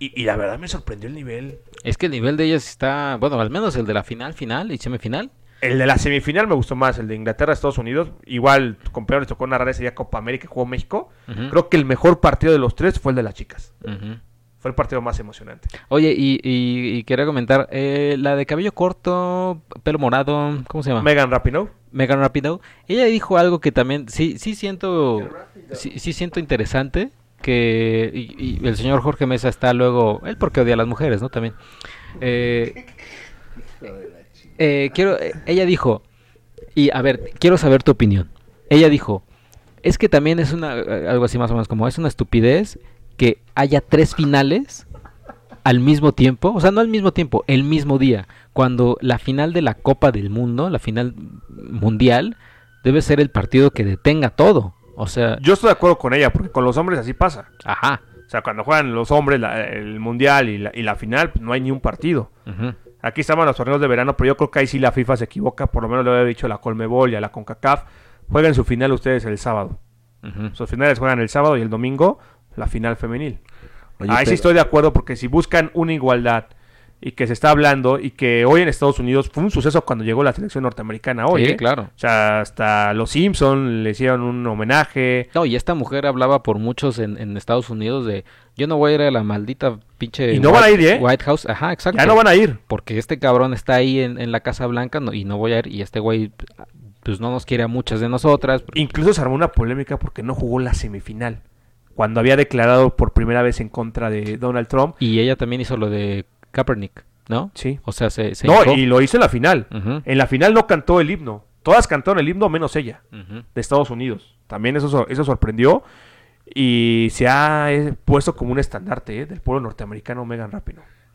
Y, y la verdad me sorprendió el nivel. Es que el nivel de ellas está, bueno, al menos el de la final, final y semifinal. El de la semifinal me gustó más, el de Inglaterra, Estados Unidos. Igual, tu compañero les tocó narrar ese día Copa América jugó México. Creo que el mejor partido de los tres fue el de las chicas. Fue el partido más emocionante. Oye, y, y- y quería comentar, eh, la de cabello corto, pelo morado, ¿cómo se llama? Megan Rapinoe. Megan Rapido. Ella dijo algo que también sí sí siento sí, sí siento interesante que y, y el señor Jorge Mesa está luego él porque odia a las mujeres, ¿no? También. Eh, eh, quiero ella dijo y a ver quiero saber tu opinión. Ella dijo es que también es una eh, algo así más o menos como es una estupidez que haya tres finales al mismo tiempo, o sea, no al mismo tiempo, el mismo día, cuando la final de la Copa del Mundo, la final mundial, debe ser el partido que detenga todo. O sea, Yo estoy de acuerdo con ella, porque con los hombres así pasa. ajá. O sea, cuando juegan los hombres la- el mundial y la, y la final, pues, no hay ni un partido. ujú, Aquí estaban los torneos de verano, pero yo creo que ahí sí la FIFA se equivoca. Por lo menos le había dicho a la Colmebol y a la CONCACAF. Jueguen su final ustedes el sábado. Sus finales juegan el sábado y el domingo la final femenil. Oye, Ahí sí estoy de acuerdo porque si buscan una igualdad y que se está hablando y que hoy en Estados Unidos fue un suceso cuando llegó la selección norteamericana hoy. Sí, ¿eh? claro. O sea, hasta los Simpson le hicieron un homenaje. No, y esta mujer hablaba por muchos en, en Estados Unidos de yo no voy a ir a la maldita pinche Y no van a ir, ¿eh? White House, ajá, exacto. Ya no van a ir. Porque este cabrón está ahí en, en la Casa Blanca no- y no voy a ir y este güey pues no nos quiere a muchas de nosotras. Incluso se armó una polémica porque no jugó la semifinal. Cuando había declarado por primera vez en contra de Donald Trump. Y ella también hizo lo de Kaepernick, ¿no? Sí. O sea, se, se No, hincó. y lo hizo en la final. En la final no cantó el himno. Todas cantaron el himno menos ella, de Estados Unidos. También eso, eso sorprendió. Y se ha eh, puesto como un estandarte eh, del pueblo norteamericano Megan.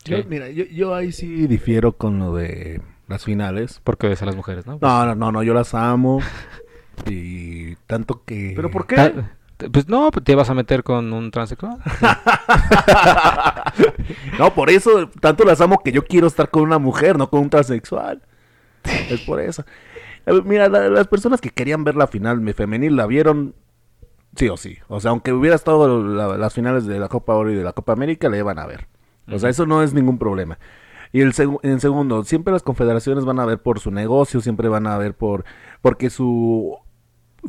Yo- Sí. mira, yo, yo ahí sí difiero con lo de las finales. Porque ves a las mujeres, ¿no? No, no, no, no, yo las amo. Y tanto que... ¿Pero por qué? Pues no, te vas a meter con un transexual. No, por eso tanto las amo que yo quiero estar con una mujer, no con un transexual. Es por eso. Mira, la- las personas que querían ver la final mi femenil la vieron sí o sí. O sea, aunque hubiera estado la- las finales de la Copa Oro y de la Copa América, la iban a ver. O sea, eso no es ningún problema. Y el segu- en segundo, siempre las confederaciones van a ver por su negocio, siempre van a ver por porque su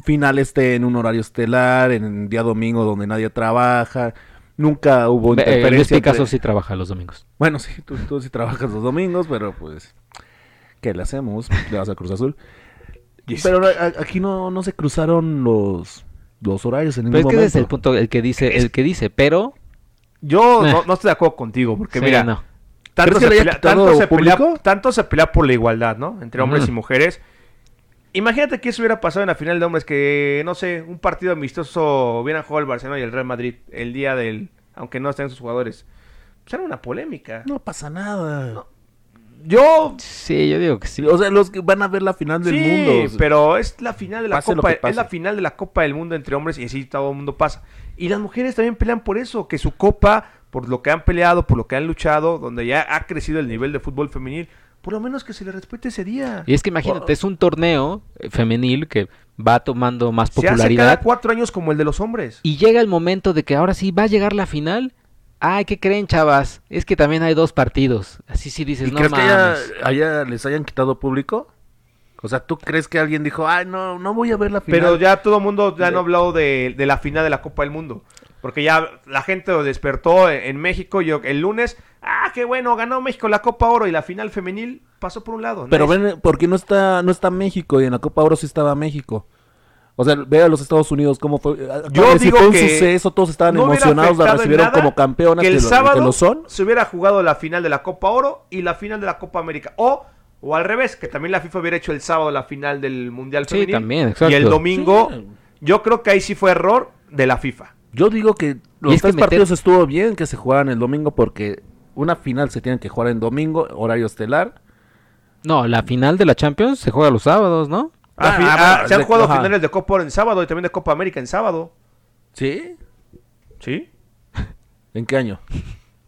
final esté en un horario estelar, en un día domingo donde nadie trabaja. Nunca hubo eh, interferencia. Picasso entre- sí trabaja los domingos. bueno, sí, tú, tú sí trabajas los domingos, pero pues, ¿qué le hacemos? Le vas a Cruz Azul. Pero aquí no, no se cruzaron los, los horarios en ningún Pero es que ese es el momento. punto, el que dice, el que dice, pero... Yo Eh. no, no estoy de acuerdo contigo, porque sí, mira, no. tanto, ¿Crees que se pelea, tanto, se pelea, público? tanto se pelea por la igualdad, ¿no? Entre hombres y mujeres. Imagínate que eso hubiera pasado en la final de hombres, que, no sé, un partido amistoso hubieran jugado el Barcelona y el Real Madrid el día del... Aunque no estén sus jugadores. Pues era una polémica. No pasa nada. Yo... Sí, yo digo que sí. O sea, los que van a ver la final del sí, mundo. pero es la final de la Copa, es la final de la Copa del Mundo entre hombres y así todo el mundo pasa. Y las mujeres también pelean por eso, que su copa, por lo que han peleado, por lo que han luchado, donde ya ha crecido el nivel de fútbol femenil, por lo menos que se le respete ese día. Y es que imagínate, es un torneo eh, femenil que va tomando más Se hace cada popularidad cuatro años como el de los hombres. y llega el momento de que ahora sí va a llegar la final. ay, ¿qué creen, chavas? Es que también hay dos partidos. Así sí dices, ¿Y no crees que mames. haya, haya- les hayan quitado público? O sea, ¿tú crees que alguien dijo, ay, no, no voy a ver la final? Pero ya todo el mundo ya no ha hablado de, de la final de la Copa del Mundo. Porque ya la gente lo despertó en, en México. Yo el lunes, ah, qué bueno, ganó México la Copa Oro y la final femenil pasó por un lado. Pero ven, ¿por qué no está, no está México? Y en la Copa Oro sí estaba México. O sea, ve a los Estados Unidos cómo fue. Yo Ah, si digo fue un que suceso, todos estaban no emocionados, la recibieron como campeonas, que el que lo- que sábado lo son. se hubiera jugado la final de la Copa Oro y la final de la Copa América. O, o al revés, que también la FIFA hubiera hecho el sábado la final del Mundial Sí, Femenil. también, exacto. Y el domingo, Sí. yo creo que ahí sí fue error de la FIFA. Yo digo que los tres meter- partidos estuvo bien que se jugaran el domingo porque una final se tiene que jugar en domingo, horario estelar. No, la final de la Champions se juega los sábados, ¿no? Ah, Ah, ah, ah, se han de- jugado ajá. finales de Copa Oro en sábado y también de Copa América en sábado. ¿Sí? ¿Sí? ¿En qué año?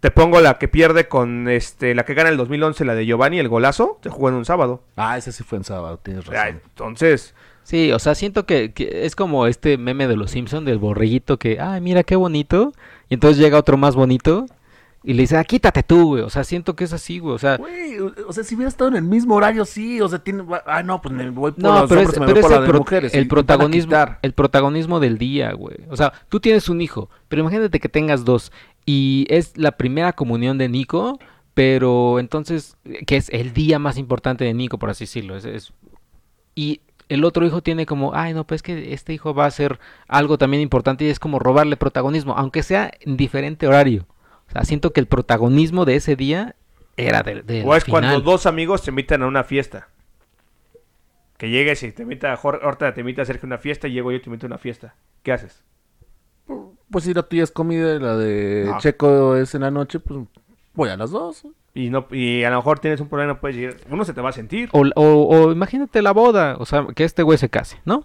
Te pongo la que pierde con este la que gana el 2011, la de Giovanni, el golazo, se jugó en un sábado. Ah, ese sí fue en sábado, tienes Ah, razón. Entonces, Sí, o sea, siento que, que es como este meme de los Simpson del borreguito que, ay, mira qué bonito. Y entonces llega otro más bonito y le dice, ah, quítate tú, güey. O sea, siento que es así, güey. O sea, Güey, o sea, si hubiera estado en el mismo horario, sí, o sea, tiene... Ah, no, pues me voy por no, pero es, hombres y me pero voy es el, pro- mujeres. protagonismo, el protagonismo del día, güey. O sea, tú tienes un hijo, pero imagínate que tengas dos y es la primera comunión de Nico, pero entonces, que es el día más importante de Nico, por así decirlo. Es, es- y el otro hijo tiene como, ay, no, pues que este hijo va a hacer algo también importante y es como robarle protagonismo, aunque sea en diferente horario. O sea, siento que el protagonismo de ese día era de, de o es cuando dos amigos te invitan a una fiesta. Que llegues y te invita a Jorge, ahorita te invita a hacer una fiesta y llego yo y te invito a una fiesta. ¿Qué haces? Pues si la tuya es comida y la de No. Checo es en la noche, pues voy a las dos. Y no y a lo mejor tienes un problema, puedes ir. Uno se te va a sentir. O, o- o imagínate la boda, o sea, que este güey se case, ¿no?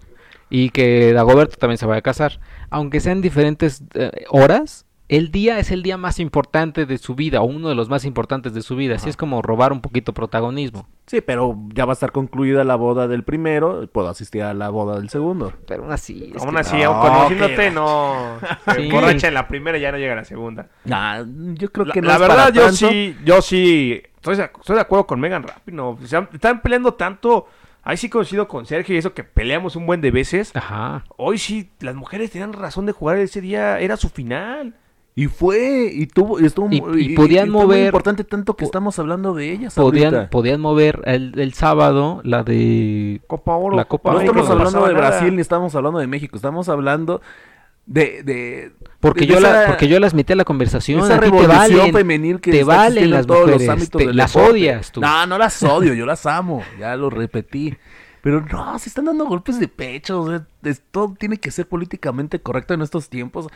Y que Dagoberto también se vaya a casar. Aunque sean diferentes eh, horas, el día es el día más importante de su vida, o uno de los más importantes de su vida. Así es como robar un poquito protagonismo. Sí, pero ya va a estar concluida la boda del primero, puedo asistir a la boda del segundo. Pero aún así. es Aún que- así, no, aún conociéndote, que- no. Se Sí. emborracha en la primera y ya no llega a la segunda. Nah, yo creo La, que no la es verdad, para yo tanto. sí, yo sí, estoy de, estoy de acuerdo con Megan Rapino. O sea, están peleando tanto. Ahí sí coincido con Sergio y eso que peleamos un buen de veces. Ajá. Hoy sí, las mujeres tenían razón de jugar ese día, era su final. Y fue, y tuvo, y estuvo Y- y podían muy importante tanto que estamos hablando de ellas Podían, ahorita. podían mover el, el sábado la de... Copa Oro. La Copa No estamos hablando de nada. Brasil ni estamos hablando de México, estamos hablando de... de Porque de yo, la, esa- porque yo las metí a la conversación. esa a ti te revolución valen. femenil que te valen las todos los mujeres, ámbitos te- del las deporte. odias tú. No, no las odio, yo las amo, ya lo repetí. Pero no, se están dando golpes de pecho, o sea, es- todo tiene que ser políticamente correcto en estos tiempos.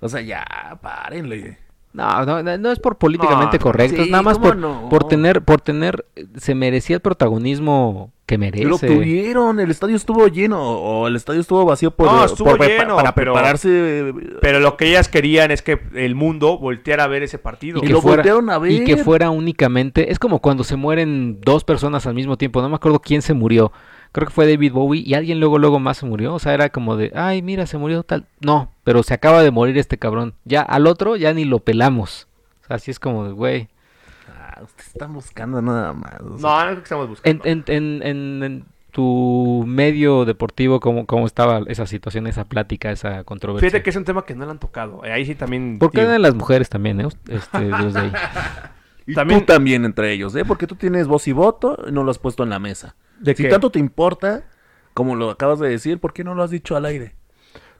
O sea, ya, párenle. No, no, no, no es por políticamente No, correcto, es sí, nada más ¿cómo por, no? por tener, por tener, eh, se merecía el protagonismo que merece. Lo tuvieron, el estadio estuvo lleno o el estadio estuvo vacío por, No, estuvo por- pa- lleno, para pero- prepararse Pero lo que ellas querían es que el mundo volteara a ver ese partido. y que lo fuera- voltearon a ver. y que fuera únicamente, es como cuando se mueren dos personas al mismo tiempo, no me acuerdo quién se murió. Creo que fue David Bowie y alguien luego luego más se murió, o sea, era como de, ay, mira, se murió tal. No, pero se acaba de morir este cabrón. Ya al otro ya ni lo pelamos. O sea, así es como de, güey. Ah, ustedes están buscando nada más. o sea. No, no es lo que estamos buscando. En, en, en, en- en tu medio deportivo, ¿cómo, ¿cómo estaba esa situación, esa plática, esa controversia? Fíjate que es un tema que no le han tocado. Eh, Ahí sí también. ¿Por qué de las mujeres también, eh? Este, los de ahí. Y También- tú también entre ellos, ¿eh? Porque tú tienes voz y voto y no lo has puesto en la mesa. ¿De si qué? tanto te importa, como lo acabas de decir, ¿por qué no lo has dicho al aire?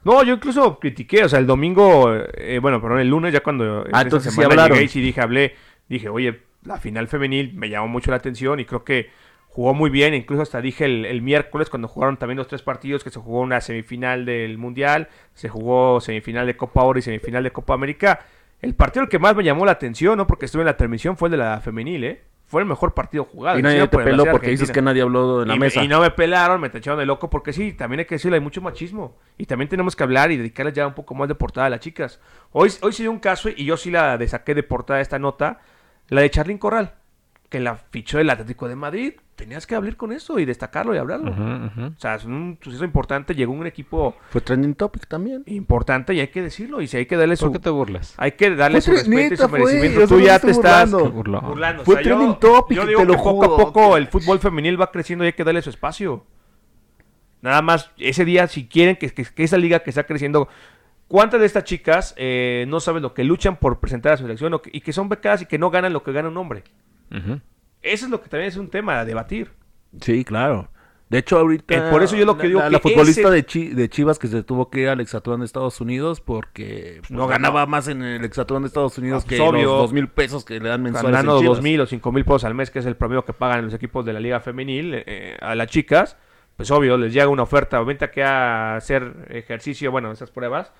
No, yo incluso critiqué, o sea, el domingo, eh, bueno, perdón, el lunes ya cuando Ah, entonces sí hablaron. llegué y sí dije, hablé, dije, oye, la final femenil me llamó mucho la atención y creo que jugó muy bien, incluso hasta dije el, el miércoles cuando jugaron también los tres partidos que se jugó una semifinal del Mundial, se jugó semifinal de Copa Oro y semifinal de Copa América. El partido que más me llamó la atención, ¿no? Porque estuve en la transmisión, fue el de la femenil, ¿eh? Fue el mejor partido jugado. y nadie te por el peló porque dices que nadie habló en la y, mesa. y no me pelaron, me tacharon de loco porque sí, también hay que decirlo, hay mucho machismo. Y también tenemos que hablar y dedicarles ya un poco más de portada a las chicas. Hoy, hoy se dio un caso y yo sí la de- saqué de portada esta nota, la de Charlín Corral. Que la fichó el Atlético de Madrid. Tenías que hablar con eso y destacarlo y hablarlo. O sea, es un suceso importante. Llegó un equipo Fue trending topic también. importante y hay que decirlo. Y si hay que darle su, ¿Por qué te burlas? hay que darle su Fue respeto y su merecimiento. yo Tú ya te estás burlando. Fue O sea, yo- trending topic, yo digo te lo que poco a poco el fútbol femenil va creciendo y hay que darle su espacio. Nada más, ese día, si quieren que, que- que esa liga que está creciendo, ¿cuántas de estas chicas eh, no saben lo que luchan por presentar a su selección y que son becadas y que no ganan lo que gana un hombre? Eso es lo que también es un tema a debatir. Sí, claro. De hecho, ahorita. Eh, por eso yo lo que la- digo La, que la futbolista ese- de, Chi- de Chivas que se tuvo que ir al Exatlón de Estados Unidos porque pues, No ganaba más en el Exatlón de Estados Unidos Ah, que pues, obvio. los dos mil pesos que le dan mensuales. Ganando dos mil o cinco mil pesos al mes, que es el promedio que pagan los equipos de la liga femenil eh, a las chicas, pues obvio, les llega una oferta, vente aquí a hacer ejercicio, bueno, esas pruebas,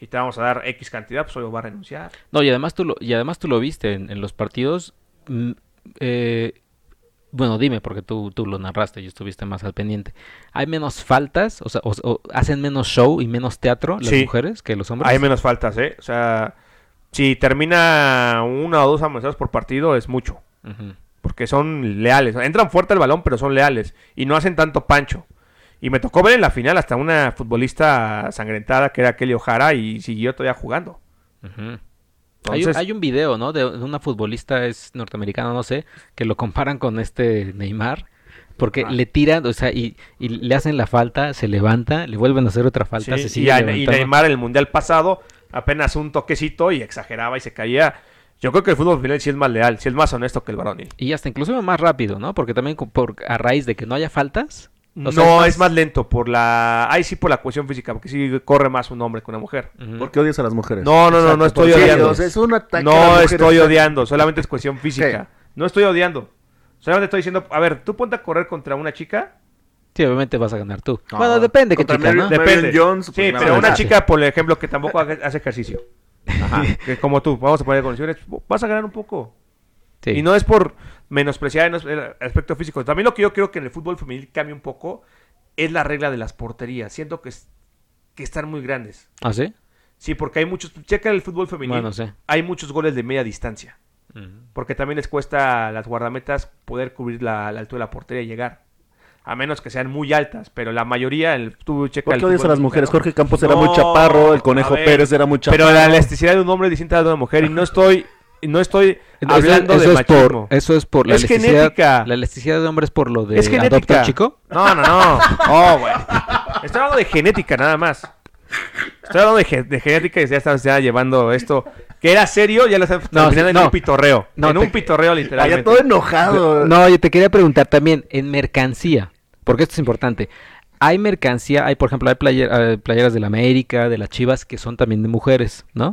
y te vamos a dar X cantidad, pues obvio va a renunciar. No, y además tú lo, y además tú lo viste en, en los partidos. Eh, bueno, dime, porque tú, tú lo narraste y estuviste más al pendiente. ¿Hay menos faltas? O sea, o- o hacen menos show y menos teatro las Sí. mujeres que los hombres. Hay menos faltas, ¿eh? O sea, si termina una o dos amonestados por partido, es mucho. Porque son leales. Entran fuerte al balón, pero son leales. Y no hacen tanto pancho. Y me tocó ver en la final hasta una futbolista sangrentada que era Kelly O'Hara y siguió todavía jugando. Un- Entonces- hay un video, ¿no? De una futbolista, es norteamericana, no sé, que lo comparan con este Neymar. Porque Ah. le tiran, o sea, y, y le hacen la falta, se levanta, le vuelven a hacer otra falta, Sí, se y, sigue a- y. Neymar en el mundial pasado apenas un toquecito y exageraba y se caía. Yo creo que el fútbol final sí es más leal, sí es más honesto que el varonil. Y hasta inclusive más rápido, ¿no? Porque también por, a raíz de que no haya faltas. O No, es, más... lento por la... Ahí sí por la cuestión física, porque sí corre más un hombre que una mujer. Ujú. ¿Por qué odias a las mujeres? No, no, no, no estoy odiando. Es un ataque a las No mujeres, estoy odiando, solamente es cuestión física. No estoy odiando. Solamente estoy diciendo, a ver, tú ponte a correr contra una chica. Sí, obviamente vas a ganar tú. No, bueno, depende qué contra chica, Mary- ¿no? de- Depende. Jones, pues, sí, va pero una chica, por ejemplo, que tampoco hace ejercicio. Que como tú, vamos a poner condiciones, vas a ganar un poco. Sí. Y no es por menospreciar en el aspecto físico. También lo que yo creo que en el fútbol femenil cambia un poco es la regla de las porterías. Siento que, es- que están muy grandes. ¿Ah, sí? Sí, porque hay muchos... Checa el fútbol femenil. Bueno, sí. Hay muchos goles de media distancia. Porque también les cuesta a las guardametas poder cubrir la, la altura de la portería y llegar. A menos que sean muy altas. Pero la mayoría... El, tú checa ¿Por qué odias a las mujeres? mexicano. Jorge Campos era muy chaparro, el Conejo ver, Pérez era muy chaparro. Pero la elasticidad de un hombre es distinta a la de una mujer. Y no estoy... y No estoy Eso- hablando eso de es machismo. por, eso es por la Es elasticidad. genética. La elasticidad de hombres por lo de Es adopta genética. un chico. No, no, no. Oh, güey. Estoy hablando de genética nada más. Estoy hablando de, ge- de genética y ya estamos ya llevando esto. Que era serio, ya lo estamos No, terminando sí, en no. un pitorreo. No, en te- un pitorreo Allá literalmente. todo enojado. No, yo te quería preguntar también, en mercancía, porque esto es importante. Hay mercancía, hay por ejemplo, hay player- eh, playeras de la América, de las Chivas, que son también de mujeres, ¿no?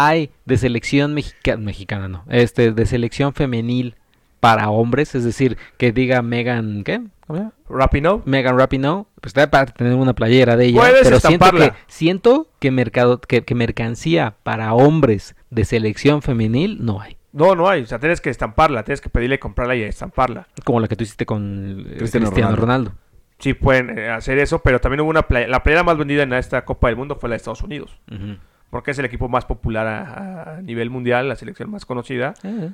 Hay de selección mexicana, mexicana no, este, de selección femenil para hombres, es decir, que diga Megan, ¿qué? Rapinoe. Megan Rapinoe, pues está para tener una playera de ella, Puedes pero siento estamparla. que, siento que mercado, que, que mercancía para hombres de selección femenil no hay. No, no hay. O sea, tienes que estamparla. Tienes que pedirle comprarla y estamparla. Como la que tú hiciste con eh, Cristiano Cristiano, Ronaldo. Ronaldo. Sí pueden eh, hacer eso, pero también hubo una playa. La playera más vendida en esta Copa del Mundo fue la de Estados Unidos. Porque es el equipo más popular a, a nivel mundial, la selección más conocida. Eh,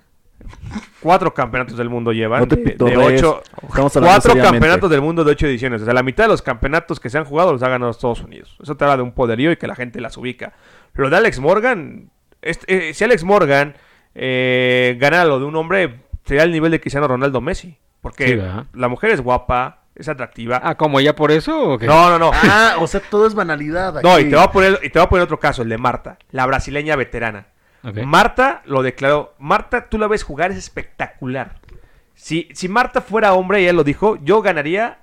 Cuatro campeonatos del mundo llevan. No te de- de, ocho, cuatro seriamente. campeonatos del mundo de ocho ediciones. O sea, la mitad de los campeonatos que se han jugado los ha ganado Estados Unidos. Eso te habla de un poderío y que la gente las ubica. Lo de Alex Morgan, este, eh, si Alex Morgan eh, ganara lo de un hombre, sería el nivel de Cristiano Ronaldo Messi. Porque la mujer es guapa, es atractiva. Ah, ¿como ya por eso o qué? no, no, no. Ah, o sea, todo es banalidad. No, aquí. y te, voy a poner, y te voy a poner otro caso, el de Marta, la brasileña veterana. Marta lo declaró. Marta, tú la ves jugar, es espectacular. Si, si Marta fuera hombre, y ella lo dijo, yo ganaría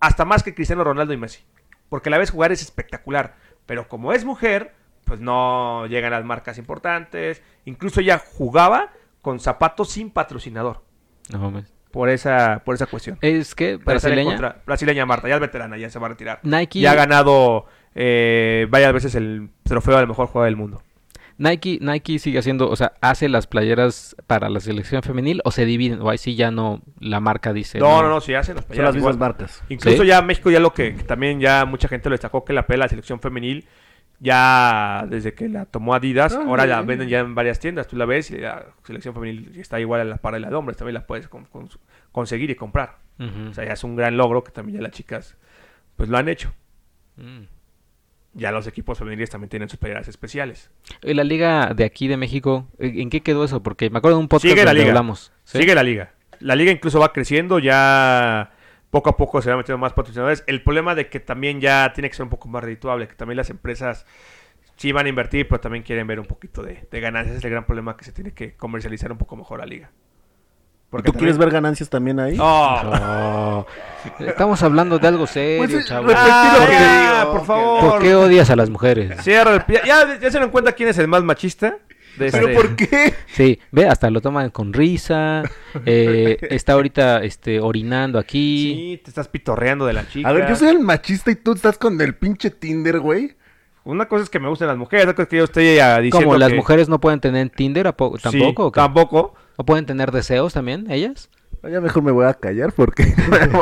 hasta más que Cristiano Ronaldo y Messi. Porque la ves jugar es espectacular. Pero como es mujer, pues no llegan las marcas importantes. Incluso ella jugaba con zapatos sin patrocinador. No mames. Por esa, por esa cuestión. Es que brasileña. contra- Brasileña Marta, ya es veterana, ya se va a retirar. Nike, Ya ha ganado eh, varias veces el trofeo del mejor jugador del mundo. Nike, Nike sigue haciendo, o sea, hace las playeras para la selección femenil o se dividen, o ahí sí ya no, la marca dice. No, no, no, sí hacen las Son playeras las mismas igual. marcas. Incluso ¿Sí? ya México ya lo que, que también ya mucha gente lo destacó que la pelea de la selección femenil Ya desde que la tomó Adidas, Ah, ahora la bien. venden ya en varias tiendas. Tú la ves y la selección femenil está igual a la par de la de hombres. También la puedes con- con- conseguir y comprar. O sea, ya es un gran logro que también ya las chicas pues lo han hecho. Mm. Ya los equipos femeniles también tienen sus playeras especiales. ¿Y la liga de aquí de México, ¿en en qué quedó eso? Porque me acuerdo de un podcast Sigue la donde liga. hablamos. ¿sí? Sigue la liga. La liga incluso va creciendo, ya poco a poco se va metiendo más patrocinadores. El problema de que también ya tiene que ser un poco más redituable, que también las empresas sí van a invertir, pero también quieren ver un poquito de, de ganancias. Es el gran problema que se tiene que comercializar un poco mejor la liga. ¿Tú quieres ver ganancias también ahí? ¡Oh! No. Estamos hablando de algo serio, Pues, chavo. repetí Ah, por favor. ¿Por qué odias a las mujeres? Cierra el ya, ya se dan cuenta quién es el más machista. De ¿Pero este- por qué? Sí, ve, hasta lo toman con risa. eh, está ahorita este, orinando aquí. Sí, te estás pitorreando de la chica. A ver, yo soy el machista y tú estás con el pinche Tinder, güey. Una cosa es que me gustan las mujeres, otra cosa es que yo estoy ah, diciendo Como las que- mujeres no pueden tener Tinder, ¿a po- Sí, ¿tampoco? o qué? tampoco. ¿O pueden tener deseos también, ellas? Ya mejor me voy a callar porque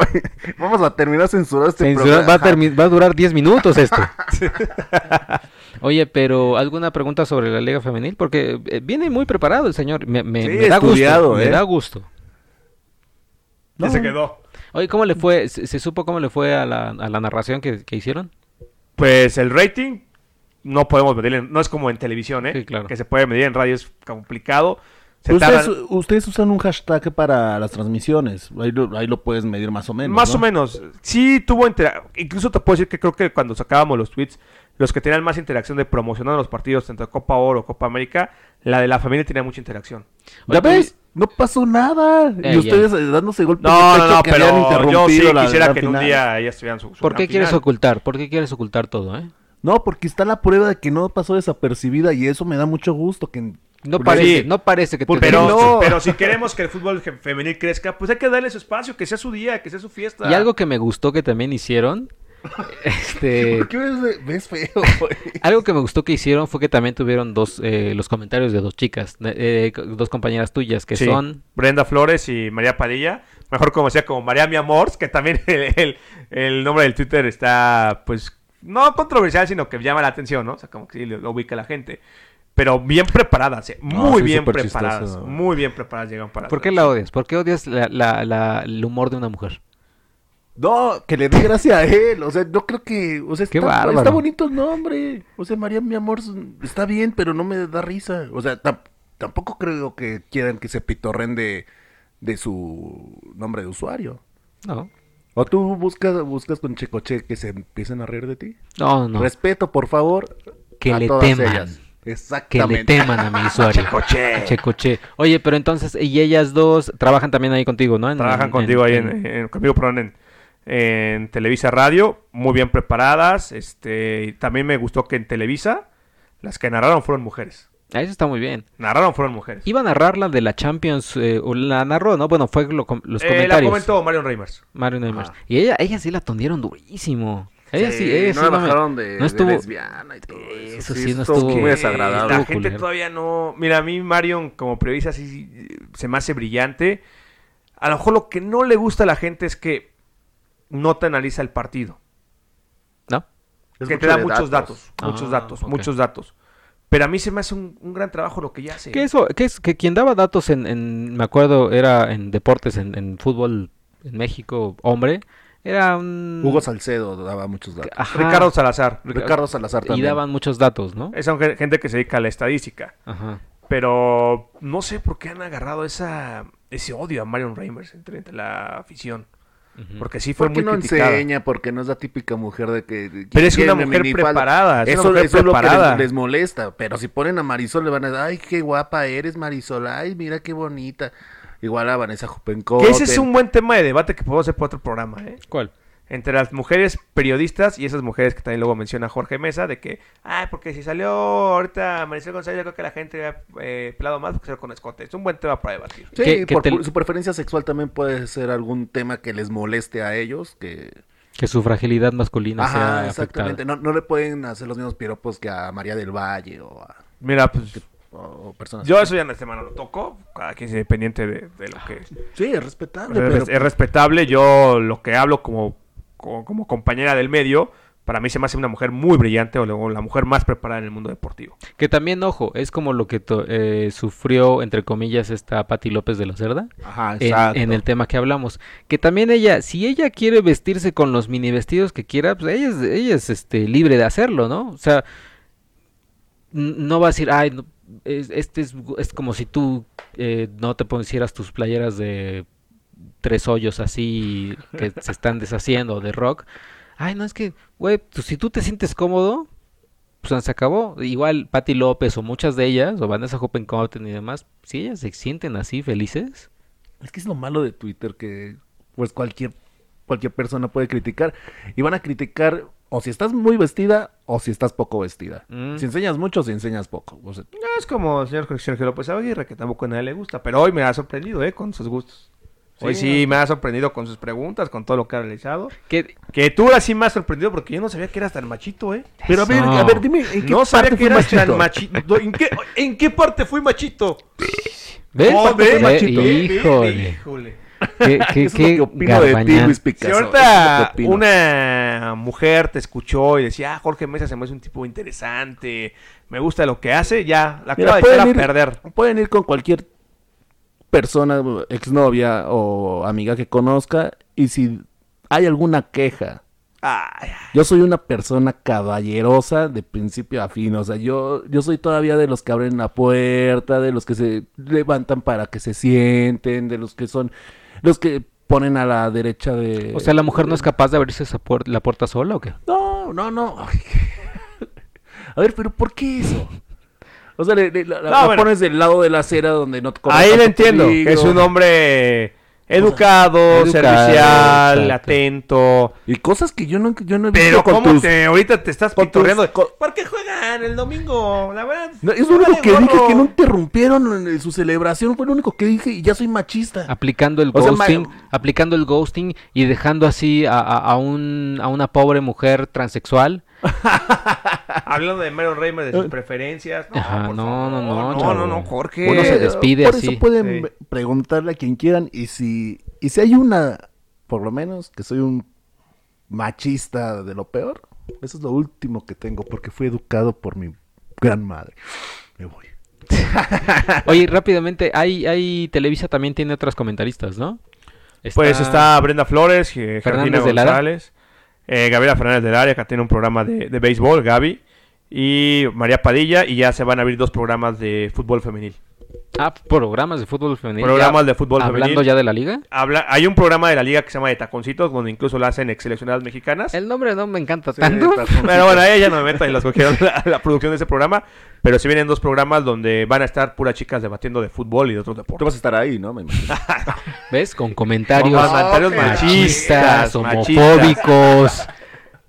vamos a terminar censurando este Censura- programa. va, a termi- va a durar 10 minutos esto. Oye, pero ¿alguna pregunta sobre la Liga Femenil? Porque eh, viene muy preparado el señor. Me, me- Sí, me da estudiado, gusto. ¿eh? Me da gusto. Ya No. se quedó. Oye, ¿cómo le fue? ¿Se, se supo cómo le fue a la, a la narración que, que hicieron? Pues el rating no podemos medirlo, en- no es como en televisión, ¿eh? Sí, claro. Que se puede medir en radio, es complicado. Ustedes, tardan- ustedes usan un hashtag para las transmisiones. Ahí lo, ahí lo puedes medir más o menos. más ¿no? o menos. Sí tuvo intera- Incluso te puedo decir que creo que cuando sacábamos los tweets, los que tenían más interacción de promocionar los partidos, tanto de Copa Oro o Copa América, la de la familia tenía mucha interacción. ¿Ya Oye, ves? No pasó nada. Eh, y ustedes eh, dándose golpes No, de no, pecho no, que habían pero yo interrumpido sí la- quisiera la que en un día ellas estuvieran su, su ¿Por qué quieres final. ocultar? ¿Por qué quieres ocultar todo, eh? No, porque está la prueba de que no pasó desapercibida y eso me da mucho gusto. que No Porque parece, sí. no parece que te Pero, no? pero si queremos que el fútbol femenil crezca, pues hay que darle su espacio, que sea su día, que sea su fiesta. Y algo que me gustó que también hicieron, este, ¿Por qué ves, ves feo, algo que me gustó que hicieron fue que también tuvieron dos, eh, los comentarios de dos chicas, de- eh, dos compañeras tuyas que Sí, son, Brenda Flores y María Padilla, mejor conocida como María Mi Amor, que también el, el- el nombre del Twitter está, pues, no controversial, sino que llama la atención, ¿no? O sea, como que sí lo, lo ubica la gente. Pero bien preparadas, ¿eh? muy sí, bien preparadas, chistoso. muy bien preparadas llegan para... ¿por qué la odias? ¿Por qué odias la, la- la- el humor de una mujer? No, que le dé gracia a él. O sea, no creo que. O sea, Qué está, está bonito el nombre. O sea, María, mi amor, está bien, pero no me da risa. O sea, tam- tampoco creo que quieran que se pitorren de, de su nombre de usuario. No, O tú buscas, buscas con Checoche que se empiecen a reír de ti. no, no, Respeto, por favor. que a le todas teman, ellas. Que le teman a mi usuario. Checoche. Checoche. Oye, pero entonces, y ellas dos trabajan también ahí contigo, ¿no? En- Trabajan en- contigo ahí, en- conmigo, perdón, en, Televisa Radio, muy bien preparadas. Este, y también me gustó que en Televisa las que narraron fueron mujeres. Ah, Eso está muy bien. Narraron fueron mujeres. Iba a narrar la de la Champions, eh, o la narró, ¿no? Bueno, fue lo los Eh, la comentarios. comentó Marion Reimers. Mario Neymar. Ajá. Y ella, ella sí la tondieron durísimo. Ella sí, ella sí no la bajaron de, no estuvo- de lesbiana y todo eso. Eso sí, no estuvo muy desagradable. La gente culero. todavía no. Mira, a mí Marion, como periodista, sí, sí, se me hace brillante. A lo mejor lo que no le gusta a la gente es que no te analiza el partido. ¿No? Es que te da muchos datos, Ah, muchos datos, ok. muchos datos. Pero a mí se me hace un, un gran trabajo lo que ya hace. Que eso, que es que quien daba datos en, en- me acuerdo, era en deportes, en, en fútbol en México, hombre, era un... Hugo Salcedo daba muchos datos. Ajá. Ricardo Salazar. Ricardo Salazar Y también. daban muchos datos, ¿no? Es gente que se dedica a la estadística. Ajá. Pero no sé por qué han agarrado esa, ese odio a Marion Reimers entre, entre la afición. Porque sí fue Porque muy no criticada. enseña, porque no es la típica mujer de que... Pero es una mujer preparada, es una Eso, mujer eso es lo que preparada. les, les molesta. Pero si ponen a Marisol, le van a decir, ay, qué guapa eres, Marisol. Ay, mira qué bonita. Igual a Vanessa Jupenco. Que ese es un buen tema de debate que podemos hacer por otro programa, ¿eh? ¿Cuál? Entre las mujeres periodistas y esas mujeres que también luego menciona Jorge Mesa, de que, ay, porque si salió ahorita Marisol González, yo creo que la gente ha eh, pelado más porque se con escote. Es un buen tema para debatir. Sí, te- pu- su preferencia sexual también puede ser algún tema que les moleste a ellos, que... Que su fragilidad masculina sea Ajá, afectada. exactamente. No, no le pueden hacer los mismos piropos que a María del Valle o a Mira, pues o personas yo eso ya en este mano lo toco, cada quien es independiente de, de lo que... Sí, es respetable, es, pero... es respetable, yo lo que hablo como, como, como compañera del medio, para mí se me hace una mujer muy brillante o luego la mujer más preparada en el mundo deportivo. Que también, ojo, es como lo que to- eh, sufrió, entre comillas, esta Patti López de la Cerda. Ajá, en, exacto. en el tema que hablamos. Que también ella, si ella quiere vestirse con los mini vestidos que quiera, pues ella es, ella es este, libre de hacerlo, ¿no? O sea, no va a decir, ay, no, es, este es, es como si tú eh, no te pusieras tus playeras de tres hoyos así que se están deshaciendo de rock. Ay, no, es que, güey, si tú te sientes cómodo, pues se acabó. Igual Patti López o muchas de ellas, o Vanessa Hoppenkotten y demás, si ellas se sienten así felices, Es que es lo malo de Twitter que pues cualquier cualquier persona puede criticar y van a criticar o si estás muy vestida o si estás poco vestida. Mm. Si enseñas mucho o si enseñas poco. O sea, No es como el señor Sergio López Aguirre, que tampoco a nadie le gusta, pero hoy me ha sorprendido, ¿eh? Con sus gustos. Hoy Sí, sí me ha sorprendido con sus preguntas, con todo lo que ha realizado. que Que tú ahora sí me has sorprendido porque yo no sabía que eras tan machito, ¿eh? Pero a ver, a ver, dime, ¿en qué No sabía parte que fui eras tan machito? machito. ¿En qué, ¿En qué parte fui machito? ¿Ves? Oh, machito. híjole. Híjole. Qué, qué, Eso es lo que opino de ti. Luis Si Picasso. ahorita es que opino. una mujer te escuchó y decía, ah, Jorge Mesa se me hace un tipo interesante, me gusta lo que hace, ya, la acaba de echar a perder. Pueden ir con cualquier persona, exnovia o amiga que conozca y si hay alguna queja, Ay, yo soy una persona caballerosa de principio a fin, o sea, yo, yo soy todavía de los que abren la puerta, de los que se levantan para que se sienten, de los que son, los que ponen a la derecha de... O sea, la mujer no es capaz de abrirse esa puer- la puerta sola o qué? No, no, no. A ver, pero ¿por qué eso? O sea, le- le- la, la- No, la bueno. pones del lado de la acera donde no te Ahí le entiendo, que es un hombre educado, Educado, servicial, exacto. atento. Y cosas que yo no, yo no he visto Pero con ¿cómo tus- te, ahorita te estás tus- pitorreando? con- ¿Por qué juegan el domingo? La verdad. No, es lo único que dije, que no interrumpieron en su celebración. Fue lo único que dije y ya soy machista. Aplicando el O sea, ma- ghosting, aplicando el ghosting y dejando así a, a- a un, a una pobre mujer transexual. Hablando de Meron Reimer, de sus preferencias. No, Ajá, por no, favor, no, no, no, no, no, Jorge. Uno se Eh, despide Por así. eso pueden Sí. preguntarle a quien quieran. Y si, y si hay una, por lo menos, que soy un machista de lo peor, eso es lo último que tengo porque fui educado por mi gran madre. Me voy. Oye, rápidamente, hay, hay Televisa también tiene otras comentaristas, ¿no? Pues está Brenda Flores, eh, Fernández Georgina de Lara. González, eh, Gabriela Fernández del Área, que tiene un programa de, de béisbol, Gaby, y María Padilla, y ya se van a abrir dos programas de fútbol femenil. Ah, programas de fútbol femenil. Programas Ya de fútbol Hablando femenil. ya de la liga. Habla, hay un programa de la liga que se llama de Taconcitos, donde incluso lo hacen ex seleccionadas mexicanas. El nombre no me encanta Sí, tanto. perdón. Pero bueno, ella no me meto y los cogieron la, la producción de ese programa. Pero sí vienen dos programas donde van a estar puras chicas debatiendo de fútbol y de otros Tú deportes. vas a estar ahí, ¿no? Me imagino. ¿Ves? Con comentarios machistas, machistas, homofóbicos.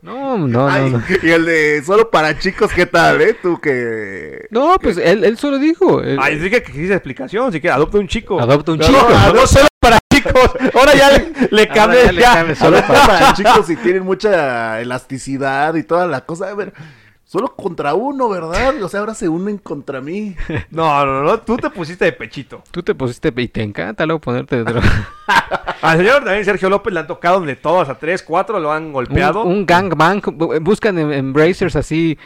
No, no, Ay, no. Y el de solo para chicos, ¿qué tal, eh? Tú que... No, pues él, él solo dijo. eh, Ay, dije que quise explicación, si que adopta un chico. Adopta un No, chico. No, no solo para chicos. Ahora ya le, le cambié ya Solo solo para- para chicos y tienen mucha elasticidad y toda la cosa. A ver, solo contra uno, ¿verdad? O sea, ahora se unen contra mí. No, no, no, tú te pusiste de pechito. Tú te pusiste y te encanta luego ponerte de droga. Al señor también Sergio López le han tocado donde todos a tres, cuatro lo han golpeado. Un, un gangbang. bu- Buscan en, en Brazers así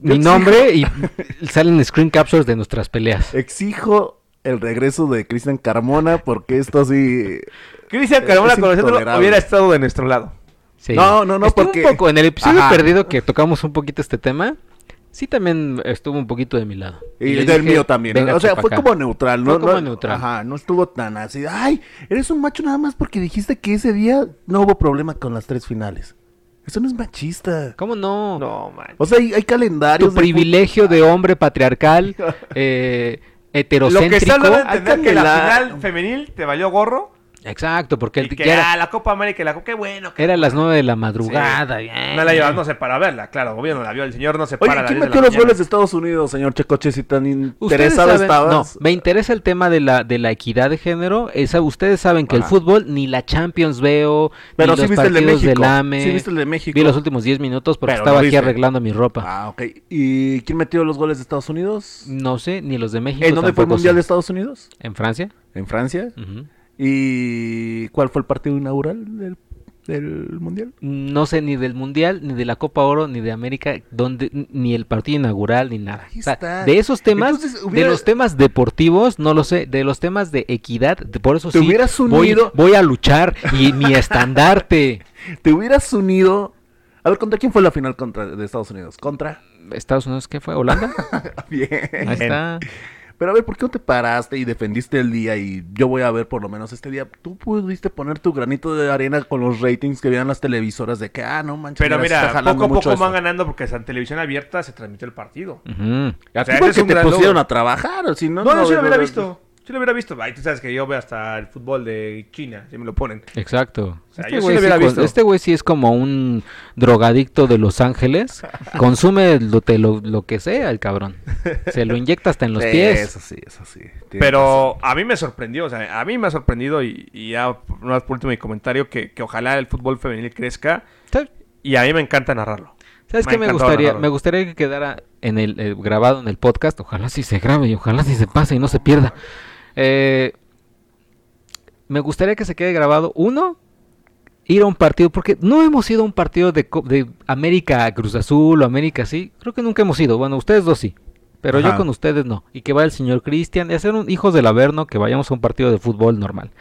mi nombre y salen screen captures de nuestras peleas. Exijo el regreso de Cristian Carmona porque esto sí... Cristian Carmona intolerable. hubiera estado de nuestro lado. Sí. No, no, no, Estuvo porque- un poco en el episodio Ajá. perdido que tocamos un poquito este tema. Sí, también estuvo un poquito de mi lado. Y del dije, mío también. "Venga, o sea, fue acá". como neutral, ¿no? Fue como No- neutral. Ajá, no estuvo tan así. Ay, eres un macho nada más porque dijiste que ese día no hubo problema con las tres finales. Eso no es machista. ¿Cómo no? No, man. O sea, hay, hay calendarios. tu de privilegio de hombre patriarcal, eh, Lo que heterocéntrico. está dando a entender que la Cámbiala. final femenil te valió gorro. Exacto, porque Y el, que ya era, ah, la Copa América y la Copa, qué bueno. qué era las nueve de la madrugada. Sí. eh, No la llevas, no sé, para verla, claro, obvio no la vio, el señor no se para Oye, a las ¿quién 10 de metió los goles de Estados Unidos, señor Checoche? Si tan interesado estabas. No, me interesa el tema de la, de la equidad de género. Esa, ustedes saben que el fútbol ni la Champions veo, Pero ni sí los viste el de partidos México. del AME. Sí viste el de México. Vi los últimos 10 minutos porque Pero estaba aquí arreglando mi ropa. Ah, ok. ¿Y quién metió los goles de Estados Unidos? No sé, ni los de México. ¿En dónde fue el Mundial sé. de Estados Unidos? ¿En Francia? ¿En Francia? Ujú. ¿Y cuál fue el partido inaugural del del mundial? No sé ni del Mundial, ni de la Copa Oro, ni de América, donde ni el partido inaugural, ni nada. O sea, de esos temas, Entonces, hubiera- de los temas deportivos, no lo sé, de los temas de equidad, de- por eso Te sí, hubieras voy, unido- voy a luchar y mi estandarte. ¿Te hubieras unido? A ver, ¿contra quién fue la final contra de Estados Unidos? ¿Contra? Estados Unidos, ¿qué fue? ¿Holanda? Bien. Ahí está. Pero a ver, ¿por qué no te paraste y defendiste el día? Y yo voy a ver por lo menos este día. Tú pudiste poner tu granito de arena con los ratings que veían las televisoras de que, ah, no manches. Pero está mira, jalando poco a mucho poco van ganando porque en televisión abierta se transmite el partido. Ujú. A O sea, porque te pusieron a trabajar, o si no... No, yo sí lo no, hubiera no, visto. Sí lo hubiera visto. Ay, tú sabes que yo veo hasta el fútbol de China, si me lo ponen. Exacto. sea, Este güey sí visto. este güey sí es como un drogadicto de Los Ángeles. Consume lo, te- lo, lo que sea el cabrón. Se lo inyecta hasta en los Sí, pies. Eso sí, eso sí. Pero a mí me sorprendió, o sea, a mí me ha sorprendido y, y ya vez por último mi comentario que, que ojalá el fútbol femenil crezca ¿Sabes- y a mí me encanta narrarlo. ¿Sabes Me qué me gustaría? narrarlo. Me gustaría que quedara en el eh, grabado en el podcast. Ojalá sí se grabe y ojalá sí se pase y no se pierda. Eh, me gustaría que se quede grabado uno ir a un partido porque no hemos ido a un partido de, América Cruz Azul o América sí. Creo que nunca hemos ido. Bueno, ustedes dos sí. Pero yo con ustedes no. Y que vaya el señor Cristian y hacer un hijos del Averno que vayamos a un partido de fútbol normal.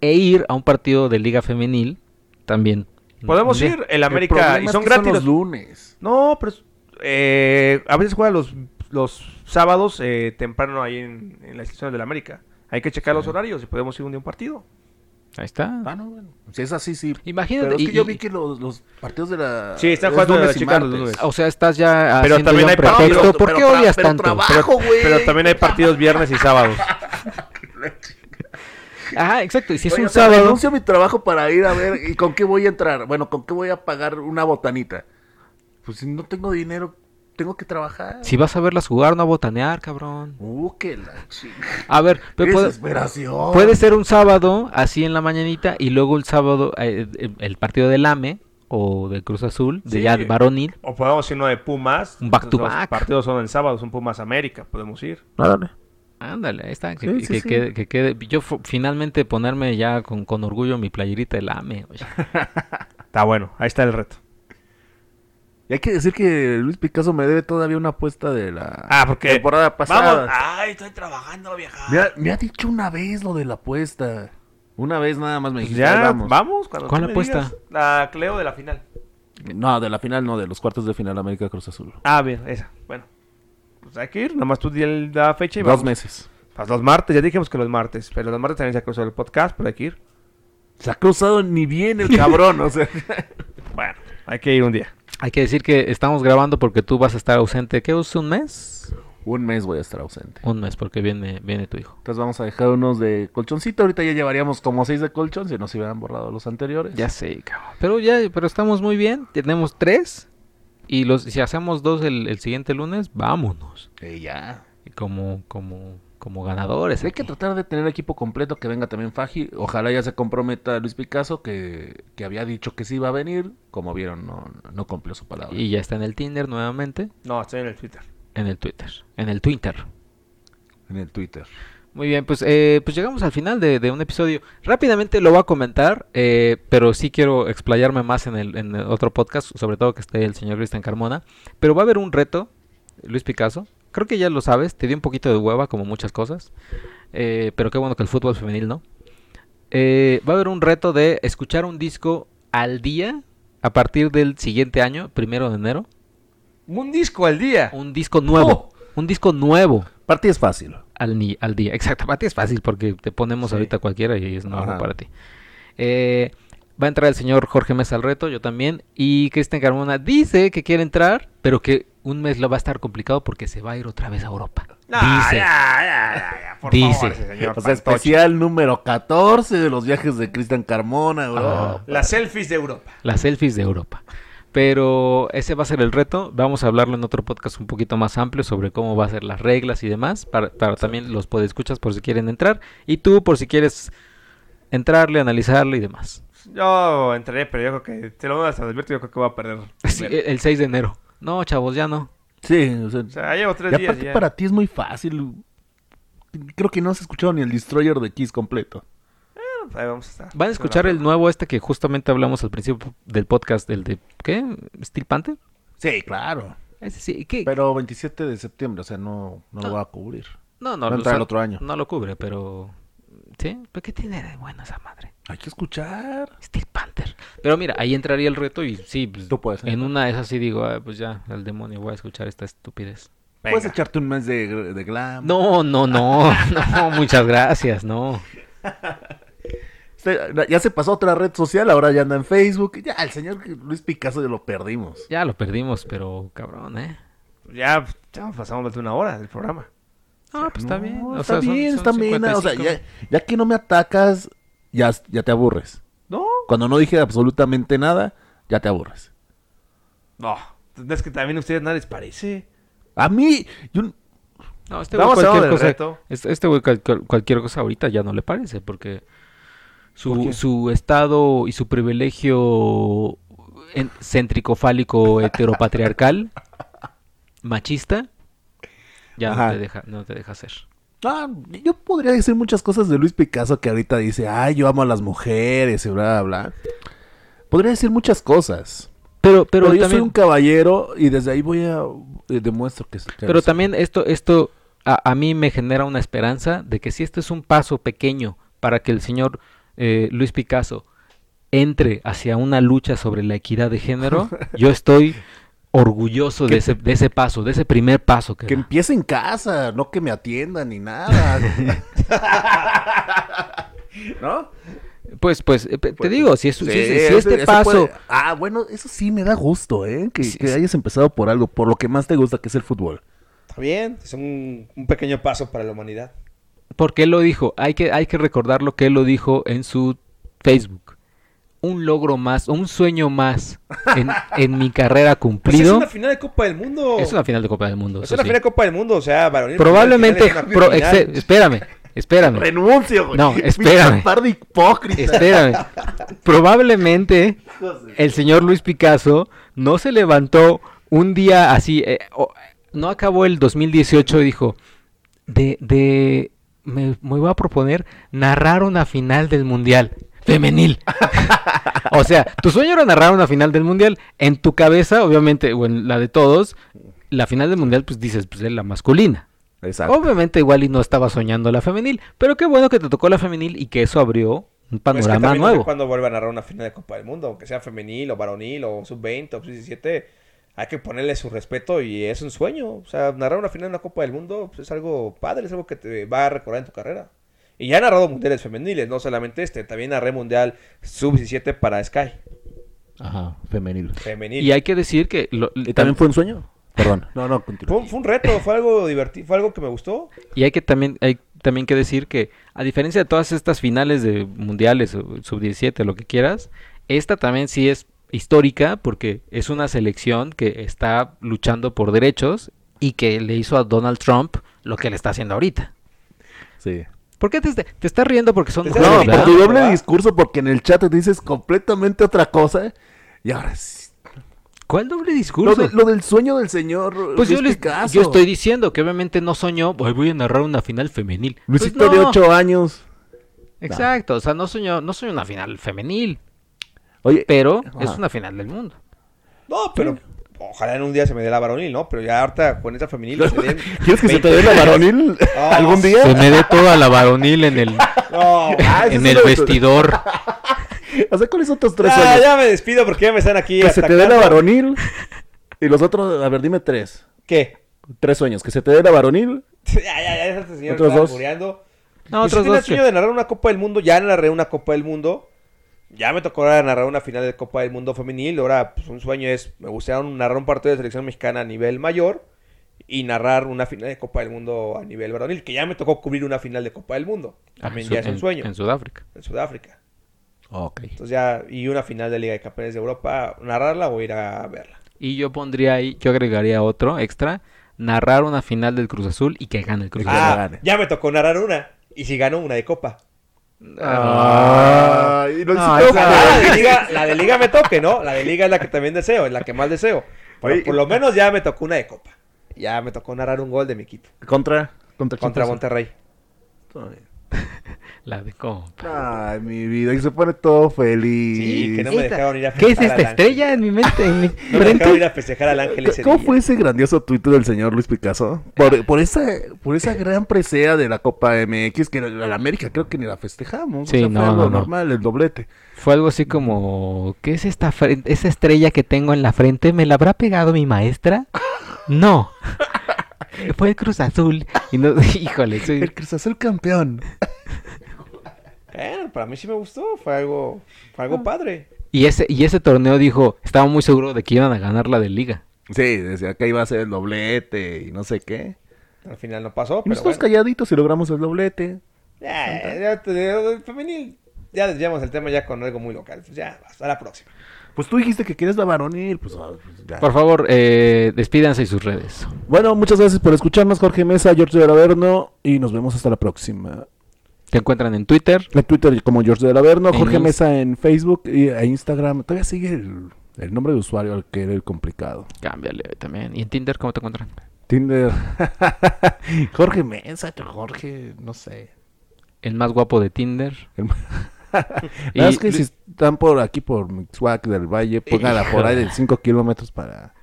E ir a un partido de liga femenil también. Podemos ir, el América, y es son que gratis. los los- lunes. No, pero eh, a veces juega los, los sábados eh, temprano ahí en, en las instituciones del América. Hay que checar los horarios y podemos ir un día a un partido. Ahí está. Ah, no, bueno. Si es así, sí. Imagínate. Pero es y- que yo vi que los, los partidos de la... Sí, están es jugando lunes los martes. lunes. O sea, estás ya Pero haciendo también hay un pretexto. partidos, ¿Por pero qué tra- odias tanto? trabajo. Pero también hay partidos viernes y sábados. Ajá, exacto. Y si es Oye, un o sea, sábado, renuncio mi trabajo para ir a ver y con qué voy a entrar. Bueno, con qué voy a pagar una botanita. Pues si no tengo dinero, tengo que trabajar. si vas a verlas jugar, no a botanear, cabrón. Uh, que la chica. A ver, Qué pero puede, desesperación. puede ser un sábado, así en la mañanita, y luego el sábado, eh, el, el partido del AME o de Cruz Azul, de Sí. ya varonil. O podemos ir uno de Pumas. Un back to Los back. partidos son el sábado, son Pumas América. Podemos ir. Ándale. Ándale, ahí está. Que, Sí, que- sí, que sí. quede- que quede- Yo finalmente ponerme ya con, con orgullo mi playerita del AME. oye. Está bueno, ahí está el reto. Y hay que decir que Luis Picasso me debe todavía una apuesta de la Ah, porque temporada pasada. Vamos. Ay, estoy trabajando, vieja. Me, ha, me ha dicho una vez lo de la apuesta. Una vez nada más me Pues dijiste, "Ay, ya, vamos. vamos. cuando ¿Cuál apuesta? digas. La Cleo de la final. No, de la final no, de los cuartos de final América Cruz Azul. Ah, bien, esa. Bueno. Pues hay que ir. Nomás tú di el- la fecha y Dos vamos. meses. Pues los martes, ya dijimos que los martes. Pero los martes también se ha cruzado el podcast, pero hay que ir. Se ha cruzado ni bien el cabrón, o sea. Bueno, hay que ir un día. Hay que decir que estamos grabando porque tú vas a estar ausente. ¿Qué es un mes? Un mes voy a estar ausente. Un mes, porque viene, viene tu hijo. Entonces vamos a dejar unos de colchoncito. Ahorita ya llevaríamos como seis de colchón si no se hubieran borrado los anteriores. Ya sé, cabrón. Pero ya, pero estamos muy bien. Tenemos tres. Y los, si hacemos dos el, el siguiente lunes, vámonos. Eh, ya. Y como, como, como ganadores. Hay que tratar de tener equipo completo, que venga también Faji. Ojalá ya se comprometa Luis Picasso, que, que había dicho que sí iba a venir. Como vieron, no, no cumplió su palabra. Y ya está en el Tinder nuevamente. No, estoy en el Twitter. En el Twitter. En el Twitter. En el Twitter. Muy bien, pues, eh, pues llegamos al final de, de un episodio. Rápidamente lo voy a comentar, eh, pero sí quiero explayarme más en el, en el otro podcast, sobre todo que esté el señor Cristian Carmona. Pero va a haber un reto, Luis Picasso. Creo que ya lo sabes, te dio un poquito de hueva, como muchas cosas. eh, pero qué bueno que el fútbol femenil no. Eh, va a haber un reto de escuchar un disco al día a partir del siguiente año, primero de enero. Un disco al día. Un disco nuevo. Un disco nuevo. Partida es fácil. Al, día. Exacto, para ti es fácil porque te ponemos Sí. ahorita cualquiera y es nuevo Ajá. para ti. Eh, va a entrar el señor Jorge Mesa al reto, yo también. Y Cristian Carmona dice que quiere entrar, pero que un mes lo va a estar complicado porque se va a ir otra vez a Europa. No, dice. ya, ya, ya, ya, por Dice. favor, ese señor O sea, especial número 14 de los viajes de Cristian Carmona. Ajá. Las selfies de Europa. Las selfies de Europa. Pero ese va a ser el reto. Vamos a hablarlo en otro podcast un poquito más amplio sobre cómo va a ser las reglas y demás. Para, para también los podescuchas por si quieren entrar. Y tú por si quieres entrarle, analizarle y demás. Yo entraré, pero yo creo que te lo hasta advierto, yo creo que voy a perder. Sí, el 6 de enero. No, chavos, ya no. Sí, o sea, O sea, llevo tres y días aparte ya. para ti es muy fácil. Creo que no has escuchado ni el Destroyer de Kiss completo. ahí vamos a estar. ¿Van a escuchar el nuevo este que justamente hablamos al principio del podcast, del de, ¿qué? ¿Steel Panther? Sí, claro. Ese sí, ¿qué? Pero 27 de septiembre, o sea, no, no No. lo va a cubrir. no, no, va a lo- entrar o sea, el otro año. No lo cubre, pero... ¿Sí? ¿Pero qué tiene de bueno esa madre? Hay que escuchar. Steel Panther. Pero mira, ahí entraría el reto y sí, pues, Tú puedes. en una de esas sí digo, "Ah, pues ya, al demonio voy a escuchar esta estupidez. Puedes echarte un mes de, de glam. No, no, no, no, muchas gracias, no. Ya se pasó a otra red social, ahora ya anda en Facebook. Ya, el señor Luis Picasso ya lo perdimos. Ya lo perdimos, pero cabrón, ¿eh? Ya, ya pasamos más de una hora del programa. Ah, pues está bien. o está sea, bien, son está bien. O sea, 55. ya, ya que no me atacas, ya, ya te aburres. No, Cuando no dije absolutamente nada, ya te aburres. no. Es que también a ustedes nada les parece. A mí, yo, No, este güey Vamos a cualquier cosa, reto. este, este güey cual- cual- cualquier cosa ahorita ya no le parece, porque su, su estado y su privilegio en- céntrico-fálico heteropatriarcal, machista, ya Ajá. no te, deja, no te deja hacer. Ah, yo podría decir muchas cosas de Luis Picasso que ahorita dice, ay, yo amo a las mujeres y bla, bla, bla. Podría decir muchas cosas. Pero, pero, Pero, yo soy un caballero y desde ahí voy a... eh, demuestro que... pero también esto, esto a, a mí me genera una esperanza de que si este es un paso pequeño para que el señor eh, Luis Picasso entre hacia una lucha sobre la equidad de género, yo estoy orgulloso de ese, de ese paso, de ese primer paso que, Que empiece en casa, no que me atiendan ni nada. ¿No? Pues, pues, eh, te Pues, digo, si, es, si- Sí, si- si ese- este ese paso, puede- Ah, bueno, eso sí me da gusto, ¿eh? Que, Sí, que sí. hayas empezado por algo, por lo que más te gusta, que es el fútbol. Está bien, es un, un pequeño paso para la humanidad. porque él lo dijo, hay que, hay que recordar lo que él lo dijo en su Facebook. Un logro más, un sueño más en, en mi carrera Pues es cumplido. una final de Copa del Mundo. es una final de Copa del Mundo. Es una sí. final de Copa del Mundo, o sea, varonil. Probablemente, final pro- espérame, espérame, Renuncio, güey. No, espérame. par de hipócritas. espérame. Probablemente el señor Luis Picasso no se levantó un día así, eh, no acabó el 2018 y dijo, de, de, me, me voy a proponer narrar una final del Mundial femenil. o sea, tu sueño era narrar una final del Mundial. En tu cabeza, obviamente, o en la de todos, la final del Mundial, pues dices, pues es la masculina. Exacto. Obviamente igual y no estaba soñando la femenil, pero qué bueno que te tocó la femenil y que eso abrió un Pues que panorama también no sé nuevo. cuándo vuelva a narrar una final de Copa del Mundo, aunque sea femenil o varonil o sub-20 o sub-17, hay que ponerle su respeto y es un sueño. O sea, narrar una final de una Copa del Mundo pues, es algo padre, es algo que te va a recordar en tu carrera. Y ya he narrado mundiales femeniles, no solamente este, también narré mundial sub-17 para Sky, Ajá, femenil. femenil. Y hay que decir que lo- ¿Y también fue un sueño? Perdón. No, no, Fue, fue un reto, fue algo divertido, fue algo que me gustó. y hay que también hay también que decir que a diferencia de todas estas finales de mundiales o sub 17 lo que quieras, esta también sí es histórica porque es una selección que está luchando por derechos y que le hizo a Donald Trump lo que le está haciendo ahorita. Sí. ¿Por qué te, te estás riendo porque son mujeres, No, por tu doble ¿verdad? discurso, porque en el chat te dices completamente otra cosa. Y ahora sí. ¿Cuál doble Lo, discurso? de- lo del sueño del señor Pues yo, les- Picasso. yo estoy diciendo que obviamente no soñó, "Ay, voy a narrar una final femenil. Pues Luisito de no. 8 años. Exacto, o sea, no soñó, no soñó una final femenil, Oye, pero es una final del mundo. No, pero ojalá en un día se me dé la varonil, ¿no? Pero ya ahorita con esa femenil se den ¿quieres que se te 20 dé la varonil No, algún Se día? me dé toda la varonil en el, No, Ah, en el vestidor. O sea, ¿cuáles son tus tres sueños? ya me despido porque ya me están aquí Que se te dé la atacando. varonil. Y los otros, a ver, dime tres. ¿Qué? Tres sueños. Que se te dé la varonil. Ya, ya, ya, este señor Otros está dos. albureando. No, Pues otros tenía dos. el sueño que- de narrar una Copa del Mundo, ya narré una Copa del Mundo. Ya me tocó ahora narrar una final de Copa del Mundo femenil. Ahora, pues un sueño es, me gustaría narrar un partido de selección mexicana a nivel mayor y narrar una final de Copa del Mundo a nivel varonil, que ya me tocó cubrir una final de Copa del Mundo. Ah, También en ya Su- es un sueño, En Sudáfrica. en Sudáfrica. Ok. Entonces ya, y una final de Liga de Campeones de Europa, narrarla o ir a verla. Y yo pondría ahí, yo agregaría otro extra, narrar una final del Cruz Azul y que gane el Cruz que Azul. Ah, ya me tocó narrar una. Y si ganó una de Copa. Ah, y lo esa- la de, liga, la de liga me toque, ¿no? La de liga es la que también deseo, es la que más deseo. Pero Oye, por lo menos ya me tocó una de copa. Ya me tocó narrar un gol de mi equipo Contra, contra, contra? Monterrey. La de compra. Ay, mi vida. Y se pone todo feliz. Sí, que no me Esta- dejaron ir a ¿Qué es festejar esta al ángel. estrella en mi mente? En mi No me dejaron ir a festejar al ángel ese ¿Cómo día. fue ese grandioso tuit del señor Luis Picasso? Por, por esa, por esa gran presea de la Copa MX que la, la América creo que ni la festejamos. Sí, o sea, no, fue algo no, no. normal, el doblete. Fue algo así como, ¿qué es esta esa estrella que tengo en la frente? ¿Me la habrá pegado mi maestra? No. Fue el Cruz Azul. Y no, híjole, soy- El Cruz Azul campeón. Bueno, para mí sí me gustó. Fue algo, fue Ah. algo padre. y ese y ese torneo dijo, estaba muy seguro de que iban a ganar la de liga. Sí, decía que iba a ser el doblete y no sé qué. Al final no pasó, Y pero nosotros bueno. calladitos y logramos el doblete. Ya, ya, ya, femenil. Ya desviamos el tema ya con algo muy local. Pues ya, hasta la próxima. Pues tú dijiste que quieres la varonil, pues, ah, pues ya. Por favor, eh, despídanse y sus redes. Bueno, muchas gracias por escucharnos, Jorge Mesa, George de Averno, y nos vemos hasta la próxima. Te encuentran en Twitter. En Twitter como George de Averno, Jorge Inst- Mesa en Facebook y e Instagram. Todavía sigue el, el nombre de usuario al que era el complicado. Cámbiale también. ¿Y en Tinder cómo te encuentran? Tinder. Jorge Mesa, Jorge, no sé. El más guapo de Tinder. El- Y es que si están por aquí por Mixhuac del Valle, póngala por ahí de 5 kilómetros para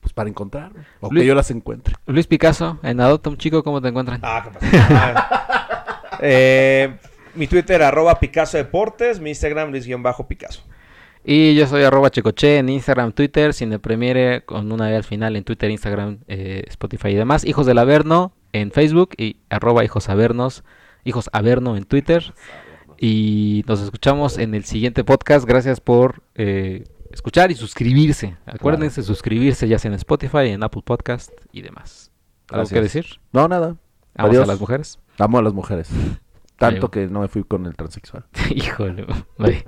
pues para encontrar o Luis- que yo las encuentre. Luis Picasso, en Adopta un Chico, ¿cómo te encuentran? Ah, ¿qué. Eh, mi Twitter, arroba Picasso Deportes. Mi Instagram, Luis-Picasso. Y yo soy arroba checoche en Instagram, Twitter, Cine Premiere con una vez al final en Twitter, Instagram, eh, Spotify y demás. Hijos del Averno en Facebook y arroba hijos avernos, hijos averno en Twitter. Y nos escuchamos en el siguiente podcast. Gracias por eh, escuchar y suscribirse. Acuérdense suscribirse ya sea en Spotify, en Apple Podcast y demás. ¿Algo Gracias. que decir? No, nada. Adiós. a las mujeres. Amo a las mujeres. Tanto Adiós. que no me fui con el transexual. Híjole, bye.